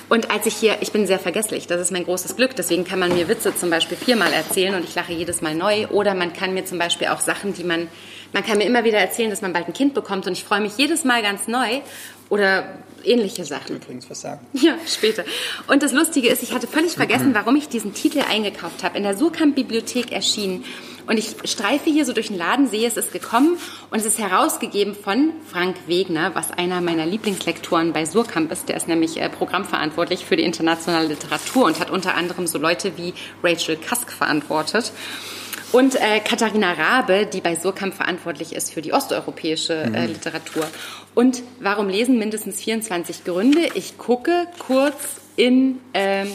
Und als ich hier, ich bin sehr vergesslich, das ist mein großes Glück, deswegen kann man mir Witze zum Beispiel viermal erzählen und ich lache jedes Mal neu. Oder man kann mir zum Beispiel auch Sachen, die man man kann mir immer wieder erzählen, dass man bald ein Kind bekommt und ich freue mich jedes Mal ganz neu oder ähnliche Sachen. Übrigens was sagen. Ja, später. Und das Lustige ist, ich hatte völlig vergessen, warum ich diesen Titel eingekauft habe. In der Surkamp-Bibliothek erschienen. Und ich streife hier so durch den Laden, sehe, es ist gekommen und es ist herausgegeben von Frank Wegner, was einer meiner Lieblingslektoren bei Surkamp ist. Der ist nämlich äh, programmverantwortlich für die internationale Literatur und hat unter anderem so Leute wie Rachel Kask verantwortet. Und äh, Katharina Rabe, die bei Surkamp verantwortlich ist für die osteuropäische äh, mhm. Literatur. Und warum lesen mindestens 24 Gründe? Ich gucke kurz in ähm,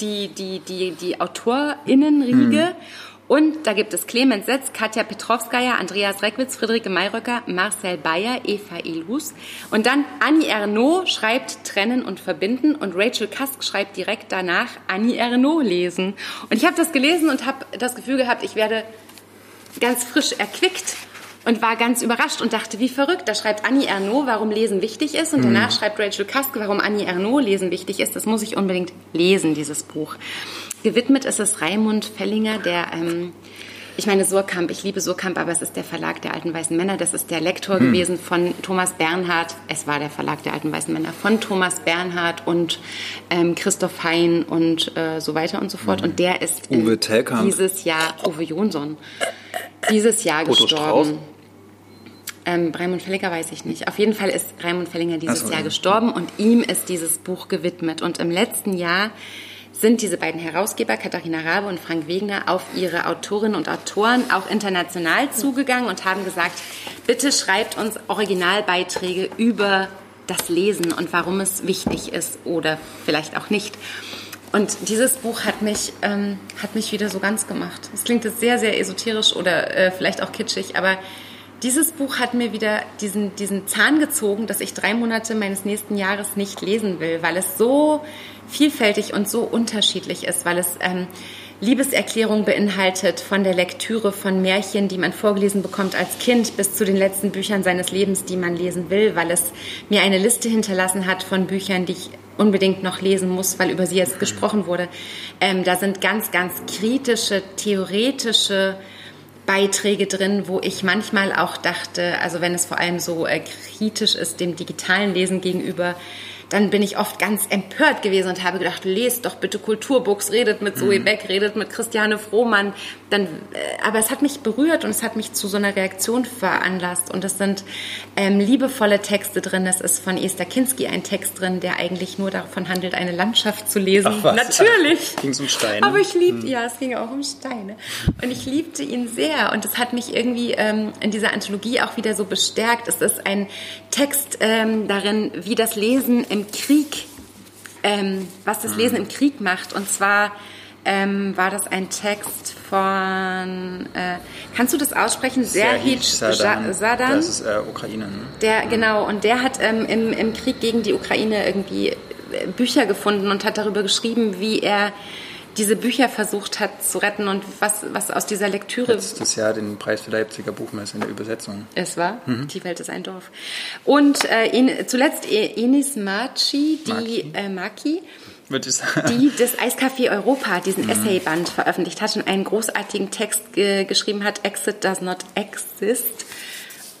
die, die, die, die AutorInnenriege. Mhm. Und da gibt es Clemens Setz, Katja Petrovskaya, Andreas Reckwitz, Friederike Mayröcker, Marcel Bayer, Eva Ilhus. Und dann Annie Ernaux schreibt Trennen und Verbinden und Rachel Kask schreibt direkt danach Annie Ernaux lesen. Und ich habe das gelesen und habe das Gefühl gehabt, ich werde ganz frisch erquickt und war ganz überrascht und dachte, wie verrückt. Da schreibt Annie Ernaux, warum Lesen wichtig ist und mhm. danach schreibt Rachel Kask, warum Annie Ernaux Lesen wichtig ist. Das muss ich unbedingt lesen, dieses Buch. Gewidmet ist es Raimund Fellinger, der, ähm, ich meine Surkamp, ich liebe Surkamp, aber es ist der Verlag der alten weißen Männer. Das ist der Lektor hm. gewesen von Thomas Bernhard. Es war der Verlag der alten weißen Männer von Thomas Bernhard und ähm, Christoph Hein und äh, so weiter und so fort. Hm. Und der ist Uwe dieses Jahr, Uwe Jonsson, dieses Jahr Otto gestorben. Strauß. Ähm, Raimund Fellinger weiß ich nicht. Auf jeden Fall ist Raimund Fellinger dieses so, Jahr ja. gestorben und ihm ist dieses Buch gewidmet. Und im letzten Jahr sind diese beiden Herausgeber, Katharina Rabe und Frank Wegner, auf ihre Autorinnen und Autoren auch international zugegangen und haben gesagt, bitte schreibt uns Originalbeiträge über das Lesen und warum es wichtig ist oder vielleicht auch nicht. Und dieses Buch hat mich, ähm, hat mich wieder so ganz gemacht. Es klingt jetzt sehr, sehr esoterisch oder äh, vielleicht auch kitschig, aber dieses Buch hat mir wieder diesen, diesen Zahn gezogen, dass ich drei Monate meines nächsten Jahres nicht lesen will, weil es so vielfältig und so unterschiedlich ist, weil es ähm, Liebeserklärung beinhaltet von der Lektüre von Märchen, die man vorgelesen bekommt als Kind, bis zu den letzten Büchern seines Lebens, die man lesen will, weil es mir eine Liste hinterlassen hat von Büchern, die ich unbedingt noch lesen muss, weil über sie jetzt gesprochen wurde. Ähm, da sind ganz, ganz kritische, theoretische Beiträge drin, wo ich manchmal auch dachte, also wenn es vor allem so äh, kritisch ist dem digitalen Lesen gegenüber, dann bin ich oft ganz empört gewesen und habe gedacht, lest doch bitte Kulturbooks, redet mit Zoe mhm. Beck, redet mit Christiane Frohmann. Dann, äh, aber es hat mich berührt und es hat mich zu so einer Reaktion veranlasst. Und es sind ähm, liebevolle Texte drin. Es ist von Esther Kinski ein Text drin, der eigentlich nur davon handelt, eine Landschaft zu lesen. Ach? Natürlich. Ging es um Steine? Aber ich liebte, mhm. ja, es ging auch um Steine. Und ich liebte ihn sehr. Und es hat mich irgendwie ähm, in dieser Anthologie auch wieder so bestärkt. Es ist ein Text ähm, darin, wie das Lesen im Krieg, ähm, was das Lesen im Krieg macht. Und zwar ähm, war das ein Text von, äh, kannst du das aussprechen? Serhij Sadan. Sadan. Das ist äh, Ukraine. Ne? Der, genau, und der hat ähm, im, im Krieg gegen die Ukraine irgendwie äh, Bücher gefunden und hat darüber geschrieben, wie er diese Bücher versucht hat zu retten und was, was aus dieser Lektüre. Letztes Jahr den Preis für Leipziger Buchmesse in der Übersetzung. Es war. Mhm. Die Welt ist ein Dorf. Und äh, in, zuletzt e-, Enis Maci, die Maki. Äh, Maki die das Eiscafé Europa, diesen mhm. Essayband veröffentlicht hat und einen großartigen Text äh, geschrieben hat, Exit does not exist.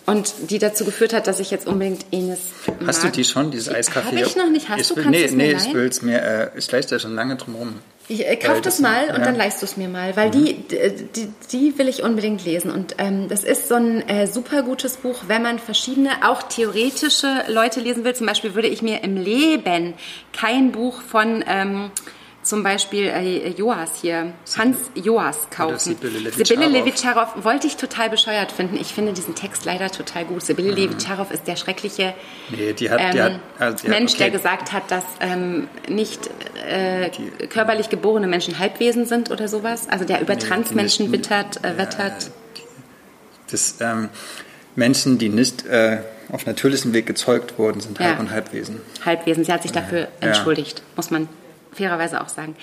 Und die dazu geführt hat, dass ich jetzt unbedingt Enes. Hast mag. du die schon, dieses Eiscafé? Habe ich noch nicht. Hast ich du? Will, Kannst nee, nee, ich will es mir. Äh, ich leiste ja schon lange drum rum. Ich äh, kauf das, das mal und ja. dann leist du es mir mal, weil mhm. die, die, die will ich unbedingt lesen. Und ähm, das ist so ein äh, super gutes Buch, wenn man verschiedene, auch theoretische Leute lesen will. Zum Beispiel würde ich mir im Leben kein Buch von ähm, zum Beispiel äh, Joas hier, Hans Joas kaufen. Sibylle Levitscharow wollte ich total bescheuert finden. Ich finde diesen Text leider total gut. Sibylle mhm. Levitscharow ist der schreckliche nee, die hat, ähm, die hat, also die Mensch, hat, okay. der gesagt hat, dass ähm, nicht äh, die, körperlich geborene Menschen Halbwesen sind oder sowas. Also der über nee, Transmenschen wittert, äh, wettert. Das, ähm, Menschen, die nicht äh, auf natürlichem Weg gezeugt wurden, sind Halb- und Halbwesen. Halbwesen. Sie hat sich dafür ja. entschuldigt, muss man fairerweise auch sagen.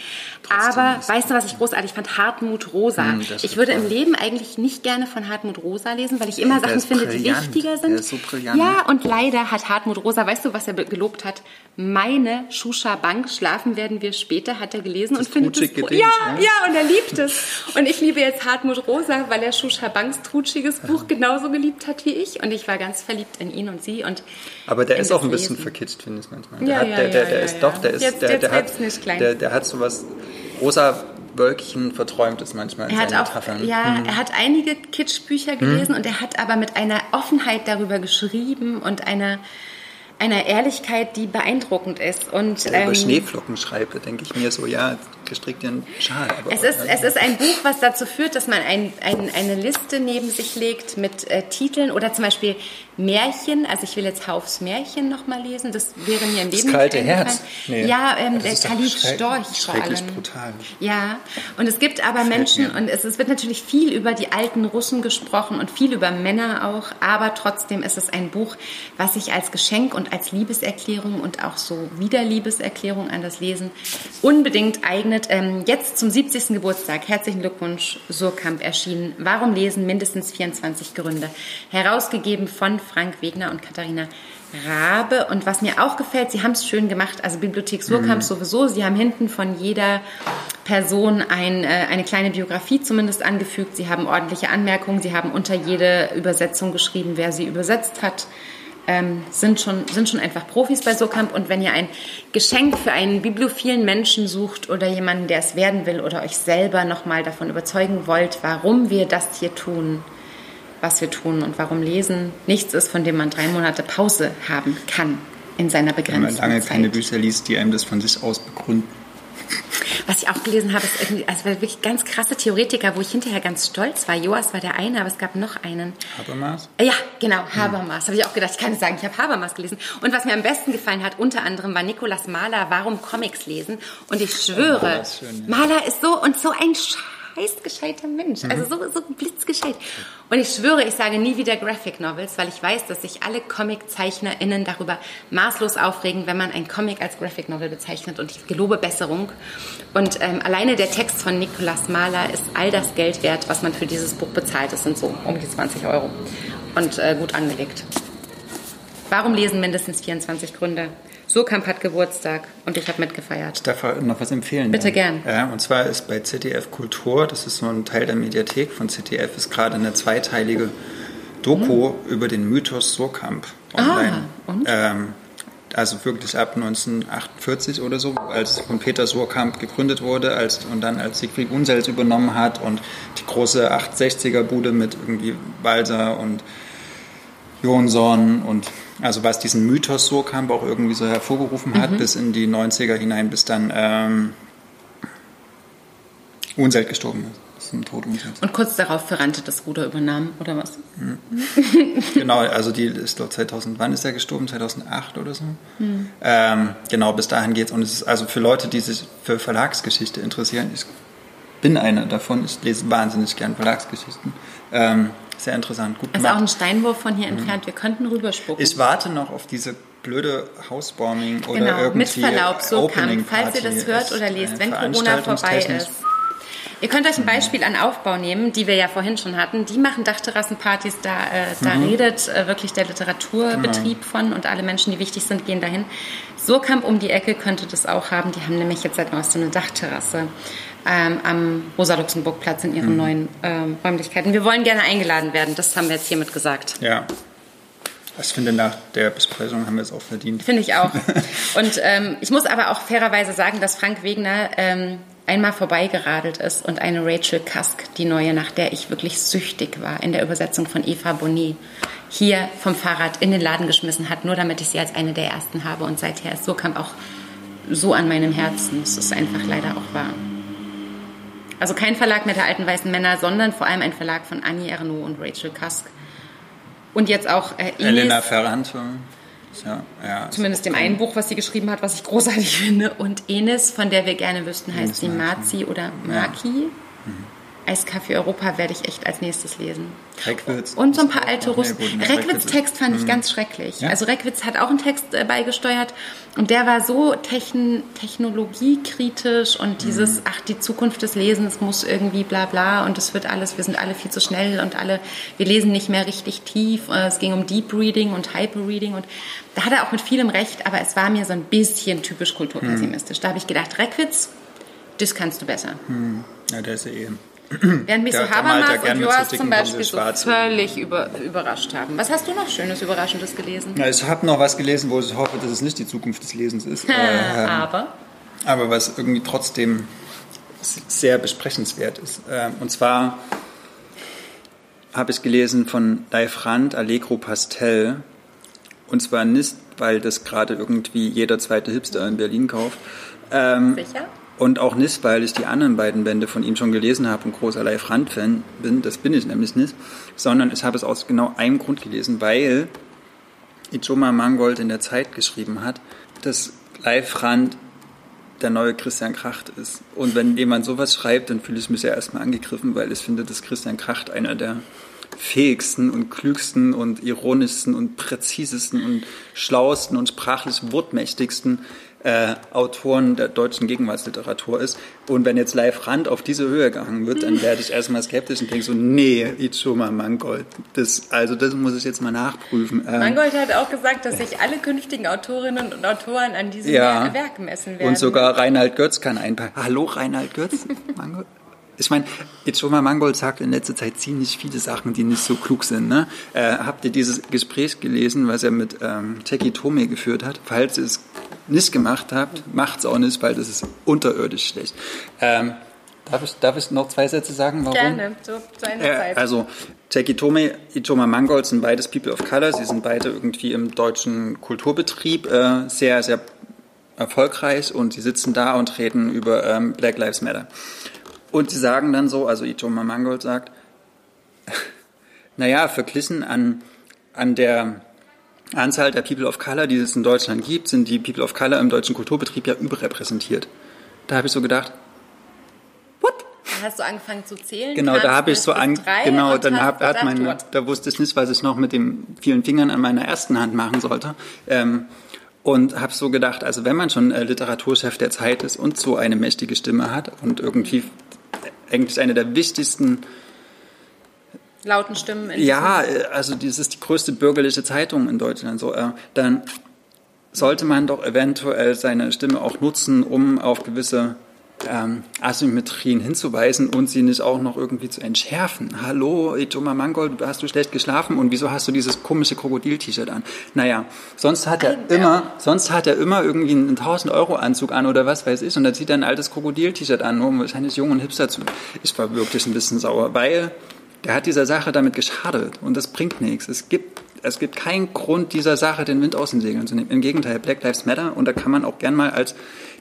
Trotzdem Aber weißt du, was ich großartig fand? Hartmut Rosa. Hm, ich würde toll. im Leben eigentlich nicht gerne von Hartmut Rosa lesen, weil ich immer der Sachen finde, die wichtiger sind. Der ist so brillant. Ja, und leider hat Hartmut Rosa, weißt du, was er gelobt hat? Meine Shusha Bank, schlafen werden wir später, hat er gelesen das und findet es Gedicht, ja, ja, ja, und er liebt es. Und ich liebe jetzt Hartmut Rosa, weil er Shusha Banks trutschiges Buch genauso geliebt hat wie ich. Und ich war ganz verliebt in ihn und sie. Und Aber der ist auch ein bisschen verkitscht, finde ich manchmal. Der, ja, hat, ja, der, der, der ist doch, der ist, jetzt, der, der hat, der, der hat sowas rosa Wölkchen verträumt ist manchmal in er hat auch, Metaphern. Ja, mhm. er hat einige Kitschbücher gelesen mhm. und er hat aber mit einer Offenheit darüber geschrieben und einer einer Ehrlichkeit, die beeindruckend ist. Und, ähm, über Schneeflocken schreibe, denke ich mir so, ja, gestrickt einen Schal. es, ist, es ist ein Buch, was dazu führt, dass man ein, ein, eine Liste neben sich legt mit äh, Titeln oder zum Beispiel Märchen. Also ich will jetzt Haufs Märchen nochmal lesen. Das wäre mir im Leben Das kalte Herz. Nee. Ja, ähm, der Khalid Storch vor allem. brutal. Ja, und es gibt aber Menschen, und es, es wird natürlich viel über die alten Russen gesprochen und viel über Männer auch, aber trotzdem ist es ein Buch, was sich als Geschenk und als Liebeserklärung und auch so Wiederliebeserklärung an das Lesen unbedingt eignet. Ähm, jetzt zum 70. Geburtstag, herzlichen Glückwunsch, Surkamp erschienen. Warum lesen? Mindestens 24 Gründe. Herausgegeben von Frank Wegner und Katharina Rabe. Und was mir auch gefällt, Sie haben es schön gemacht, also Bibliothek Surkamp mhm. sowieso, Sie haben hinten von jeder Person ein, äh, eine kleine Biografie zumindest angefügt. Sie haben ordentliche Anmerkungen, Sie haben unter jede Übersetzung geschrieben, wer sie übersetzt hat ähm, sind, schon, sind schon einfach Profis bei Sokamp. Und wenn ihr ein Geschenk für einen bibliophilen Menschen sucht oder jemanden, der es werden will oder euch selber nochmal davon überzeugen wollt, warum wir das hier tun, was wir tun und warum Lesen nichts ist, von dem man drei Monate Pause haben kann in seiner begrenzten Zeit. Wenn man lange Zeit. keine Bücher liest, die einem das von sich aus begründen. Was ich auch gelesen habe, ist irgendwie, also wirklich ganz krasse Theoretiker, wo ich hinterher ganz stolz war. Joas war der eine, aber es gab noch einen. Habermas? Ja, genau, Habermas. Hm. Habe ich auch gedacht, ich kann nicht sagen, ich habe Habermas gelesen. Und was mir am besten gefallen hat, unter anderem war Nikolaus Mahler, Warum Comics lesen. Und ich schwöre, oh, schön, ja. Mahler ist so und so ein Scheiß heiß gescheiter Mensch. Also so, so blitzgescheit. Und ich schwöre, ich sage nie wieder Graphic Novels, weil ich weiß, dass sich alle ComiczeichnerInnen darüber maßlos aufregen, wenn man ein Comic als Graphic Novel bezeichnet. Und ich gelobe Besserung. Und ähm, alleine der Text von Nicolas Mahler ist all das Geld wert, was man für dieses Buch bezahlt. Das sind so um die 20 Euro. Und äh, gut angelegt. Warum lesen mindestens 24 Gründe? Surkamp hat Geburtstag und ich habe mitgefeiert. Ich darf noch was empfehlen. Bitte gern. Ja, und zwar ist bei ZDF Kultur, das ist so ein Teil der Mediathek von ZDF, ist gerade eine zweiteilige Doku mhm. über den Mythos Surkamp online. Ah, und? Ähm, also wirklich ab 1948 oder so, als von Peter Surkamp gegründet wurde als, und dann als Siegfried Unsels übernommen hat und die große 860er-Bude mit irgendwie Walser und Jonsson und also was diesen Mythos Surkamp auch irgendwie so hervorgerufen hat, mhm. bis in die 90er hinein, bis dann ähm, Unselt gestorben ist. Und kurz darauf Ferrante das Ruder übernahm, oder was? Mhm. genau, also die ist glaube 2000, wann ist er gestorben? 2008 oder so? Mhm. Ähm, genau, bis dahin geht es. Und es ist also für Leute, die sich für Verlagsgeschichte interessieren, ich bin einer davon, ich lese wahnsinnig gern Verlagsgeschichten. Ähm, sehr interessant, gut gemacht. Ist auch ein Steinwurf von hier mhm. entfernt. Wir könnten rüberspucken. Ich warte noch auf diese blöde Housewarming oder genau, irgendwie mit Verlaub, so Opening kann, falls ihr das hört oder lest, wenn Corona vorbei ist. Ihr könnt euch ein. Beispiel an Aufbau nehmen, die wir ja vorhin schon hatten. Die machen Dachterrassenpartys, da, äh, da mhm. redet äh, wirklich der Literaturbetrieb genau. von und alle Menschen, die wichtig sind, gehen dahin. Surkamp um die Ecke könnte das auch haben. Die haben nämlich jetzt seit neuestem eine Dachterrasse ähm, am Rosa-Luxemburg-Platz in ihren mhm. neuen ähm, Räumlichkeiten. Wir wollen gerne eingeladen werden, das haben wir jetzt hiermit gesagt. Ja. Ich finde, nach der Besprechung haben wir es auch verdient. Finde ich auch. Und ähm, ich muss aber auch fairerweise sagen, dass Frank Wegner ähm, einmal vorbeigeradelt ist und eine Rachel Kask, die neue, nach der ich wirklich süchtig war, in der Übersetzung von Eva Boni, hier vom Fahrrad in den Laden geschmissen hat, nur damit ich sie als eine der ersten habe. Und seither ist so kam auch so an meinem Herzen. Es ist einfach leider auch wahr. Also kein Verlag mit der alten weißen Männer, sondern vor allem ein Verlag von Annie Ernaux und Rachel Kask. Und jetzt auch äh, Ines, Elena Ferrante. Ja, ja, Zumindest dem einen Buch, was sie geschrieben hat, was ich großartig finde. Und Enes, von der wir gerne wüssten, heißt sie Marzi oder Maki. Ja. Mhm. Eiskaffee Europa werde ich echt als nächstes lesen. Reckwitz. Und so ein paar alte Russen. Reckwitz Text fand ich mhm. ganz schrecklich. Ja? Also Reckwitz hat auch einen Text äh, beigesteuert und der war so techn technologiekritisch und mhm. dieses, mhm. ach, die Zukunft des Lesens muss irgendwie bla bla und es wird alles, wir sind alle viel zu schnell und alle, wir lesen nicht mehr richtig tief. Äh, es ging um Deep Reading und Hyper Reading und da hat er auch mit vielem recht, aber es war mir so ein bisschen typisch kulturpessimistisch. Mhm. Da habe ich gedacht, Reckwitz, das kannst du besser. Mhm. Ja, der ist ja eh Während mich so Habermas und Joas zum Beispiel so völlig über, überrascht haben. Was hast du noch Schönes, Überraschendes gelesen? Ja, ich habe noch was gelesen, wo ich hoffe, dass es nicht die Zukunft des Lesens ist. äh, aber? Aber was irgendwie trotzdem sehr besprechenswert ist. Äh, und zwar habe ich gelesen von Leif Rand, Allegro Pastel. Und zwar nicht, weil das gerade irgendwie jeder zweite Hipster in Berlin kauft. Ähm, Sicher? Und auch nicht, weil ich die anderen beiden Bände von ihm schon gelesen habe und großer Leif Rand-Fan bin, das bin ich nämlich nicht, sondern ich habe es aus genau einem Grund gelesen, weil Ijoma Mangold in der Zeit geschrieben hat, dass Leif Rand der neue Christian Kracht ist. Und wenn jemand sowas schreibt, dann fühle ich mich ja erstmal angegriffen, weil ich finde, dass Christian Kracht einer der fähigsten und klügsten und ironischsten und präzisesten und schlauesten und sprachlich wortmächtigsten äh, Autoren der deutschen Gegenwartsliteratur ist. Und wenn jetzt Live Rand auf diese Höhe gehangen wird, dann werde ich erstmal skeptisch und denke so, nee, Ichoma Mangold, das, also das muss ich jetzt mal nachprüfen. Ähm, Mangold hat auch gesagt, dass sich alle künftigen Autorinnen und Autoren an diesem ja, Werk messen werden. Und sogar Reinhard Götz kann einpacken. Hallo Reinhard Götz? Mangold? Ich meine, mal Mangold sagt in letzter Zeit ziemlich viele Sachen, die nicht so klug sind. Ne? Äh, habt ihr dieses Gespräch gelesen, was er mit ähm, Teki Tome geführt hat? Falls ihr es nicht gemacht habt, macht es auch nicht, weil das ist unterirdisch schlecht. Ähm, darf, ich, darf ich noch zwei Sätze sagen? Warum? Gerne, so zu einer äh, Zeit. Also, Teki Tome, Ichoma Mangold sind beides People of Color. Sie sind beide irgendwie im deutschen Kulturbetrieb äh, sehr, sehr erfolgreich und sie sitzen da und reden über ähm, Black Lives Matter. Und sie sagen dann so, also Itoma Mangold sagt, naja, verglichen an, an der Anzahl der People of Color, die es in Deutschland gibt, sind die People of Color im deutschen Kulturbetrieb ja überrepräsentiert. Da habe ich so gedacht, what? hast du angefangen zu zählen. Genau, da habe ich so an, genau, dann hab, hat mein, da wusste ich nicht, was ich noch mit den vielen Fingern an meiner ersten Hand machen sollte. Ähm, und habe so gedacht, also wenn man schon äh, Literaturchef der Zeit ist und so eine mächtige Stimme hat und irgendwie eigentlich eine der wichtigsten lauten Stimmen. ja, äh, also das ist die größte bürgerliche Zeitung in Deutschland. So, äh, dann sollte man doch eventuell seine Stimme auch nutzen, um auf gewisse ähm, Asymmetrien hinzuweisen und sie nicht auch noch irgendwie zu entschärfen. Hallo, Ijoma Mangold, hast du schlecht geschlafen und wieso hast du dieses komische Krokodil-T-Shirt an? Naja, sonst hat er immer, sonst hat er immer irgendwie einen 1000 Euro Anzug an oder was weiß ich und dann zieht er ein altes Krokodil-T-Shirt an, um wahrscheinlich jung und hipster zu. Ich war wirklich ein bisschen sauer, weil der hat dieser Sache damit geschadet und das bringt nichts. Es gibt es gibt keinen Grund, dieser Sache den Wind aus den Segeln zu nehmen. Im Gegenteil, Black Lives Matter und da kann man auch gern mal als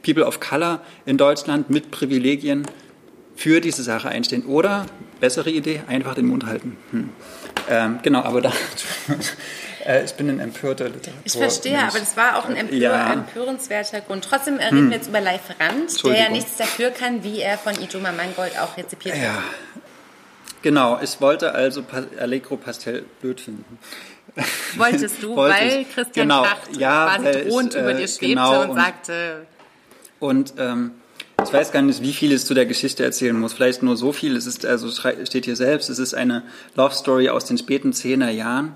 People of Color in Deutschland mit Privilegien für diese Sache einstehen. Oder, bessere Idee, einfach den Mund halten. Hm. Ähm, genau, aber da, äh, ich bin ein empörter Literatur. Ich verstehe, Mensch. aber das war auch ein empör ja. empörenswerter Grund. Trotzdem reden hm. wir jetzt über Live Rand, der ja nichts dafür kann, wie er von Ijoma Mangold auch rezipiert wird. Ja. Genau, ich wollte also Allegro Pastel blöd finden. Wolltest du, weil Christian genau, Schacht ja, quasi drohend über dir äh, schwebte genau, und, und sagte, und ähm, ich weiß gar nicht, wie viel es zu der Geschichte erzählen muss. Vielleicht nur so viel. Es ist, also steht hier selbst, es ist eine Love Story aus den späten Zehner Jahren.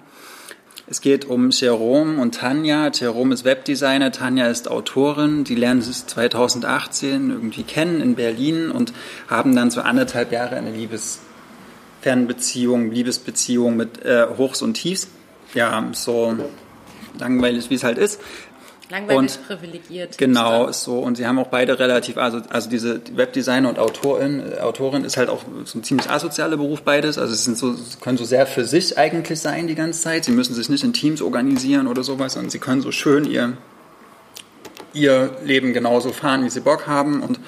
Es geht um Jerome und Tanja. Jerome ist Webdesigner, Tanja ist Autorin. Die lernen sich 2018 irgendwie kennen in Berlin und haben dann so anderthalb Jahre eine Liebesfernbeziehung, Liebesbeziehung mit äh, Hochs und Tiefs. Ja, so langweilig, wie es halt ist. Langweilig und, privilegiert. Genau, so. Und sie haben auch beide relativ, also, also diese Webdesigner und Autorin, äh, Autorin ist halt auch so ein ziemlich asozialer Beruf beides. Also sie sind so, können so sehr für sich eigentlich sein die ganze Zeit. Sie müssen sich nicht in Teams organisieren oder sowas, sondern sie können so schön ihr, ihr Leben genauso fahren, wie sie Bock haben und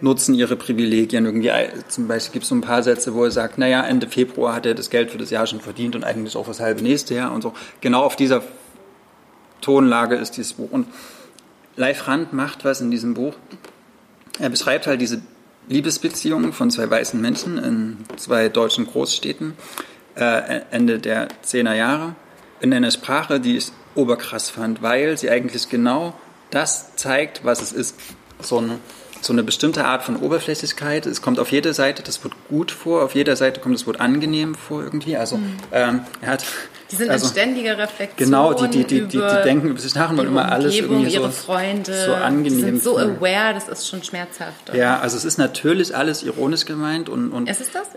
nutzen ihre Privilegien. Irgendwie, äh, zum Beispiel gibt es so ein paar Sätze, wo er sagt, naja, Ende Februar hat er das Geld für das Jahr schon verdient und eigentlich auch das halbe nächste Jahr und so. Genau auf dieser Tonlage ist dieses Buch. Und Leif Rand macht was in diesem Buch. Er beschreibt halt diese Liebesbeziehungen von zwei weißen Menschen in zwei deutschen Großstädten äh, Ende der 10er Jahre in einer Sprache, die ich oberkrass fand, weil sie eigentlich genau das zeigt, was es ist. So eine, so eine bestimmte Art von Oberflächlichkeit. Es kommt auf jeder Seite das Wort gut vor, auf jeder Seite kommt das Wort angenehm vor irgendwie. Also mhm. ähm, er hat die sind also, in ständiger Reflexion. Genau, die, die, die, die, denken über sich nach und wollen immer alles irgendwie ihre so, Freunde, so angenehm. Die sind so aware, das ist schon schmerzhaft. Ja, also es ist natürlich alles ironisch gemeint und, und es ist das?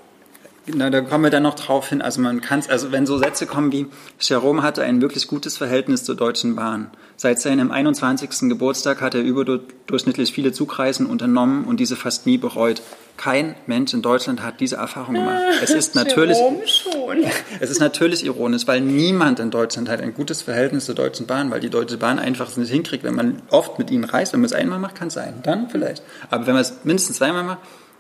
Na, da kommen wir dann noch drauf hin. Also man kann also wenn so Sätze kommen wie Jerome hatte ein wirklich gutes Verhältnis zur Deutschen Bahn. Seit seinem 21. Geburtstag hat er überdurchschnittlich viele Zugreisen unternommen und diese fast nie bereut. Kein Mensch in Deutschland hat diese Erfahrung gemacht. Es ist natürlich, es ist natürlich ironisch, weil niemand in Deutschland hat ein gutes Verhältnis zur Deutschen Bahn, weil die Deutsche Bahn einfach es nicht hinkriegt. Wenn man oft mit ihnen reist, wenn man es einmal macht, kann es sein, dann vielleicht. Aber wenn man es mindestens zweimal macht,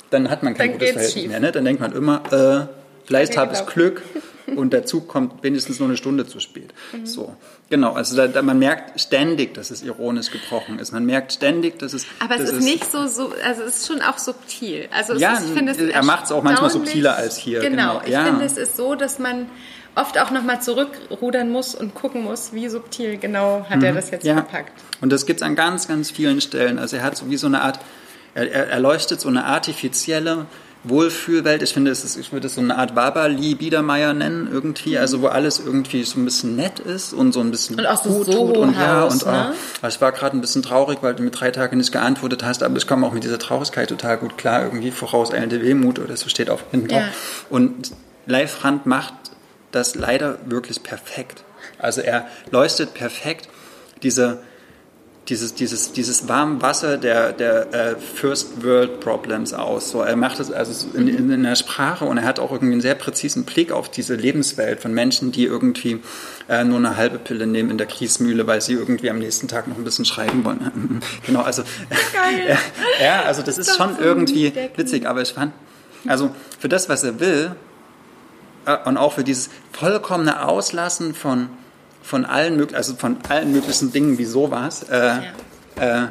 dann hat man kein dann gutes Verhältnis schief. mehr. Ne? Dann denkt man immer, äh, vielleicht habe ich Glück und der Zug kommt wenigstens nur eine Stunde zu spät. Mhm. So, genau. Also da, da, man merkt ständig, dass es ironisch gebrochen ist. Man merkt ständig, dass es. Aber es ist es nicht so, so, also es ist schon auch subtil. Also ja, ist, ich finde es er macht es auch manchmal subtiler als hier. Genau. genau. Ich ja. finde, es ist so, dass man oft auch nochmal zurückrudern muss und gucken muss, wie subtil genau hat mhm. er das jetzt ja. verpackt. Und das gibt es an ganz, ganz vielen Stellen. Also er hat so wie so eine Art er, er, er leuchtet so eine artifizielle Wohlfühlwelt. Ich finde, es ist, ich würde es so eine Art Wabali Biedermeier nennen irgendwie, also wo alles irgendwie so ein bisschen nett ist und so ein bisschen und auch so gut tut und ja und ne? oh, ich war gerade ein bisschen traurig, weil du mit drei Tagen nicht geantwortet hast, aber ich komme auch mit dieser Traurigkeit total gut klar irgendwie vorauseilende Wehmut oder so steht auf hinten. Ja. Und Leif Rand macht das leider wirklich perfekt. Also er leuchtet perfekt diese dieses, dieses, dieses warme Wasser der, der äh, First World Problems aus. So, er macht es also in, in, in, der Sprache und er hat auch irgendwie einen sehr präzisen Blick auf diese Lebenswelt von Menschen, die irgendwie äh, nur eine halbe Pille nehmen in der Kiesmühle, weil sie irgendwie am nächsten Tag noch ein bisschen schreiben wollen. genau, also Geil. Äh, ja, also das, das ist schon so irgendwie witzig, aber ich fand, also für das, was er will äh, und auch für dieses vollkommene Auslassen von von allen, also von allen möglichen Dingen wie sowas. Äh, ja. äh,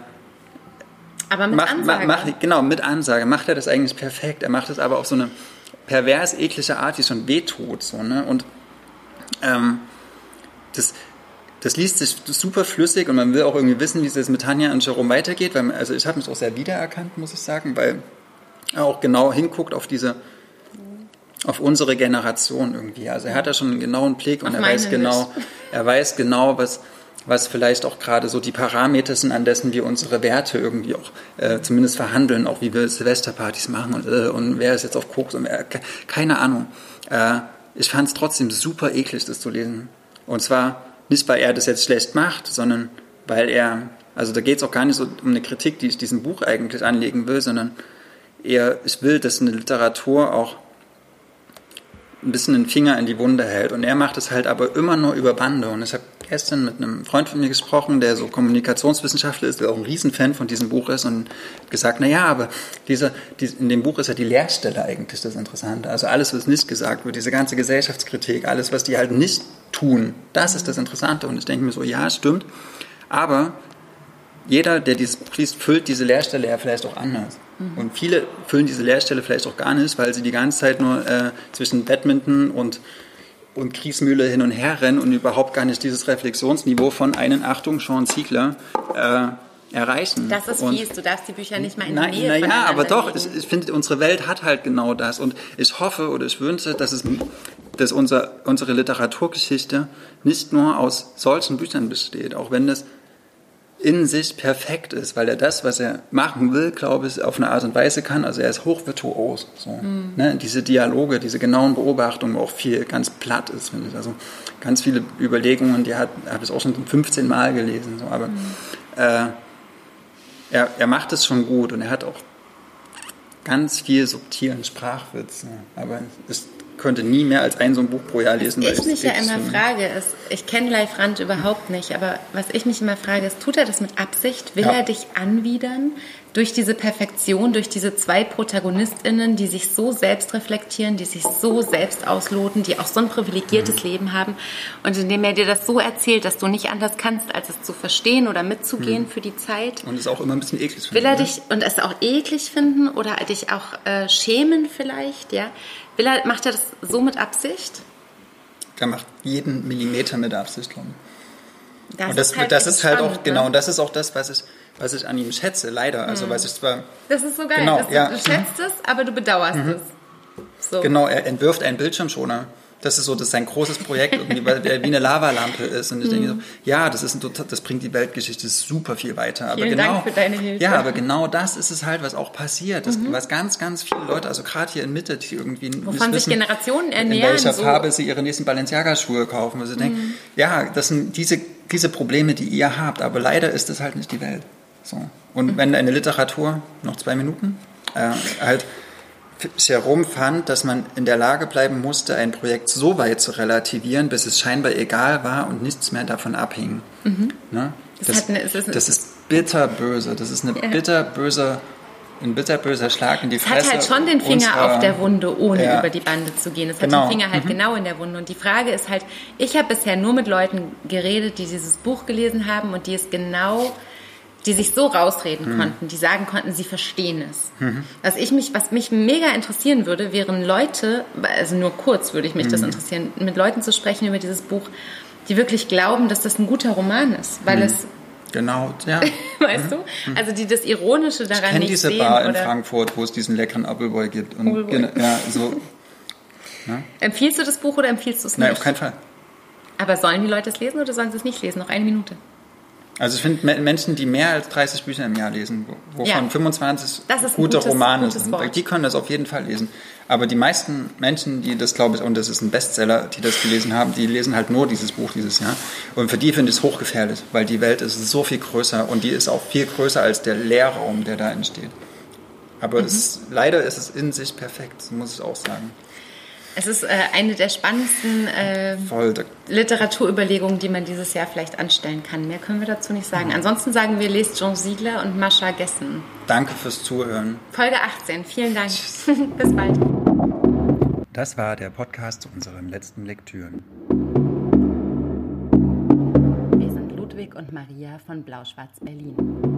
Aber mit macht, Ansage. Macht, genau, mit Ansage macht er das eigentlich perfekt. Er macht es aber auf so eine pervers eklige Art, die schon wehtut. So, ne? Und ähm, das, das liest sich super flüssig und man will auch irgendwie wissen, wie es jetzt mit Tanja und Jerome weitergeht. Weil, also ich habe mich auch sehr wiedererkannt, muss ich sagen, weil er auch genau hinguckt auf diese auf unsere Generation irgendwie. Also er hat da schon einen genauen Blick und er weiß genau, er weiß genau, was, was vielleicht auch gerade so die Parameter sind, an dessen wir unsere Werte irgendwie auch äh, zumindest verhandeln, auch wie wir Silvesterpartys machen und, äh, und wer ist jetzt auf Koks und wer, keine Ahnung. Äh, ich fand es trotzdem super eklig, das zu lesen. Und zwar nicht, weil er das jetzt schlecht macht, sondern weil er, also da geht es auch gar nicht so um eine Kritik, die ich diesem Buch eigentlich anlegen will, sondern eher, ich will, dass eine Literatur auch ein bisschen den Finger in die Wunde hält. Und er macht es halt aber immer nur über Bande. Und ich habe gestern mit einem Freund von mir gesprochen, der so Kommunikationswissenschaftler ist, der auch ein Riesenfan von diesem Buch ist und gesagt, na ja, aber diese, die, in dem Buch ist ja die Leerstelle eigentlich das Interessante. Also alles, was nicht gesagt wird, diese ganze Gesellschaftskritik, alles, was die halt nicht tun, das ist das Interessante. Und ich denke mir so, ja, stimmt. Aber jeder, der dieses Buch liest, füllt diese Leerstelle ja vielleicht auch anders. Mhm. Und viele füllen diese Leerstelle vielleicht auch gar nicht, weil sie die ganze Zeit nur äh, zwischen Badminton und, und Kriegsmühle hin und her rennen und überhaupt gar nicht dieses Reflexionsniveau von einen Achtung, Sean Ziegler äh, erreichen. Das ist fies, du darfst die Bücher nicht mal in nein, die Nähe Naja, aber doch, ich, ich finde, unsere Welt hat halt genau das. Und ich hoffe oder ich wünsche, dass, es, dass unser, unsere Literaturgeschichte nicht nur aus solchen Büchern besteht, auch wenn das in sich perfekt ist, weil er das, was er machen will, glaube ich, auf eine Art und Weise kann. Also er ist hochvirtuos. So. Mhm. Ne? Diese Dialoge, diese genauen Beobachtungen, wo auch viel ganz platt ist, finde ich. Also ganz viele Überlegungen, die habe ich auch schon 15 Mal gelesen. So. Aber mhm. äh, er, er macht es schon gut und er hat auch ganz viel subtilen Sprachwitz. Ne? Aber es könnte nie mehr als ein so ein Buch pro Jahr lesen. Was ich mich ja immer frage, ist, ich kenne Leif Rand überhaupt nicht, aber was ich mich immer frage, ist, tut er das mit Absicht? Will ja. er dich anwidern durch diese Perfektion, durch diese zwei ProtagonistInnen, die sich so selbst reflektieren, die sich so selbst ausloten, die auch so ein privilegiertes mhm. Leben haben und indem er dir das so erzählt, dass du nicht anders kannst, als es zu verstehen oder mitzugehen mhm. für die Zeit. Und es auch immer ein bisschen eklig finden. Will er ne? dich und es auch eklig finden oder dich auch äh, schämen vielleicht, ja? Will er, macht er das so mit Absicht? Er macht jeden Millimeter mit Absicht, glaube ich. Das, und das, ist halt, das ist halt auch, genau, ne? das ist auch das, was ich, was ich an ihm schätze, leider. Also, mhm. was ich zwar. Das ist so geil. Genau, du, ja. du schätzt mhm. es, aber du bedauerst mhm. es. So. Genau, er entwirft einen Bildschirmschoner das ist so, das ist ein großes Projekt, irgendwie, weil wie eine Lavalampe ist. Und ich denke so, mhm. ja, das ist ein, das bringt die Weltgeschichte super viel weiter. Aber Vielen genau, Dank für deine Hilfe. Ja, aber genau das ist es halt, was auch passiert. Das, mhm. Was ganz, ganz viele Leute, also gerade hier in Mitte, die irgendwie Wovon sich wissen, Generationen ernähren. In welcher so. Farbe sie ihre nächsten Balenciaga-Schuhe kaufen. Sie mhm. denken, ja, das sind diese, diese Probleme, die ihr habt. Aber leider ist das halt nicht die Welt. So. Und mhm. wenn eine Literatur, noch zwei Minuten, äh, halt Jerome fand, dass man in der Lage bleiben musste, ein Projekt so weit zu relativieren, bis es scheinbar egal war und nichts mehr davon abhing. Mhm. Ne? Das, das, eine, das, das, ist bitterböse. Das ist eine bitterböse, ein bitterböser Schlag in die Fresse. Es hat halt schon den Finger unserer, auf der Wunde, ohne ja. über die Bande zu gehen. Es hat genau. den Finger halt mhm. genau in der Wunde. Und die Frage ist halt, ich habe bisher nur mit Leuten geredet, die dieses Buch gelesen haben und die es genau die sich so rausreden mhm. konnten, die sagen konnten, sie verstehen es. Mhm. Was ich mich, was mich mega interessieren würde, wären Leute, also nur kurz würde ich mich mhm. das interessieren, mit Leuten zu sprechen über dieses Buch, die wirklich glauben, dass das ein guter Roman ist, weil mhm. es Genau, ja. weißt du? Mhm. Also die das Ironische daran ich kenne diese sehen, Bar in Frankfurt, wo es diesen leckeren Appleboy gibt. Und Appleboy. ja, so, ja. Empfiehlst du das Buch oder empfiehlst du es nicht? Nein, auf keinen Fall. Aber sollen die Leute es lesen oder sollen sie es nicht lesen? Noch eine Minute. Also ich finde Menschen, die mehr als 30 Bücher im Jahr lesen, wovon ja. 25 gute gutes, Romane gutes sind, Wort. die können das auf jeden Fall lesen. Aber die meisten Menschen, die das, glaube ich, und das ist ein Bestseller, die das gelesen haben, die lesen halt nur dieses Buch dieses Jahr. Und für die finde ich es hochgefährlich, weil die Welt ist so viel größer und die ist auch viel größer als der Leerraum, der da entsteht. Aber mhm. es, leider ist es in sich perfekt, muss ich auch sagen. Es ist äh, eine der spannendsten äh, Literaturüberlegungen, die man dieses Jahr vielleicht anstellen kann. Mehr können wir dazu nicht sagen. Mhm. Ansonsten sagen wir, lest Jean Siegler und Mascha Gessen. Danke fürs Zuhören. Folge 18. Vielen Dank. Bis bald. Das war der Podcast zu unseren letzten Lektüren. Wir sind Ludwig und Maria von Blau-Schwarz Berlin.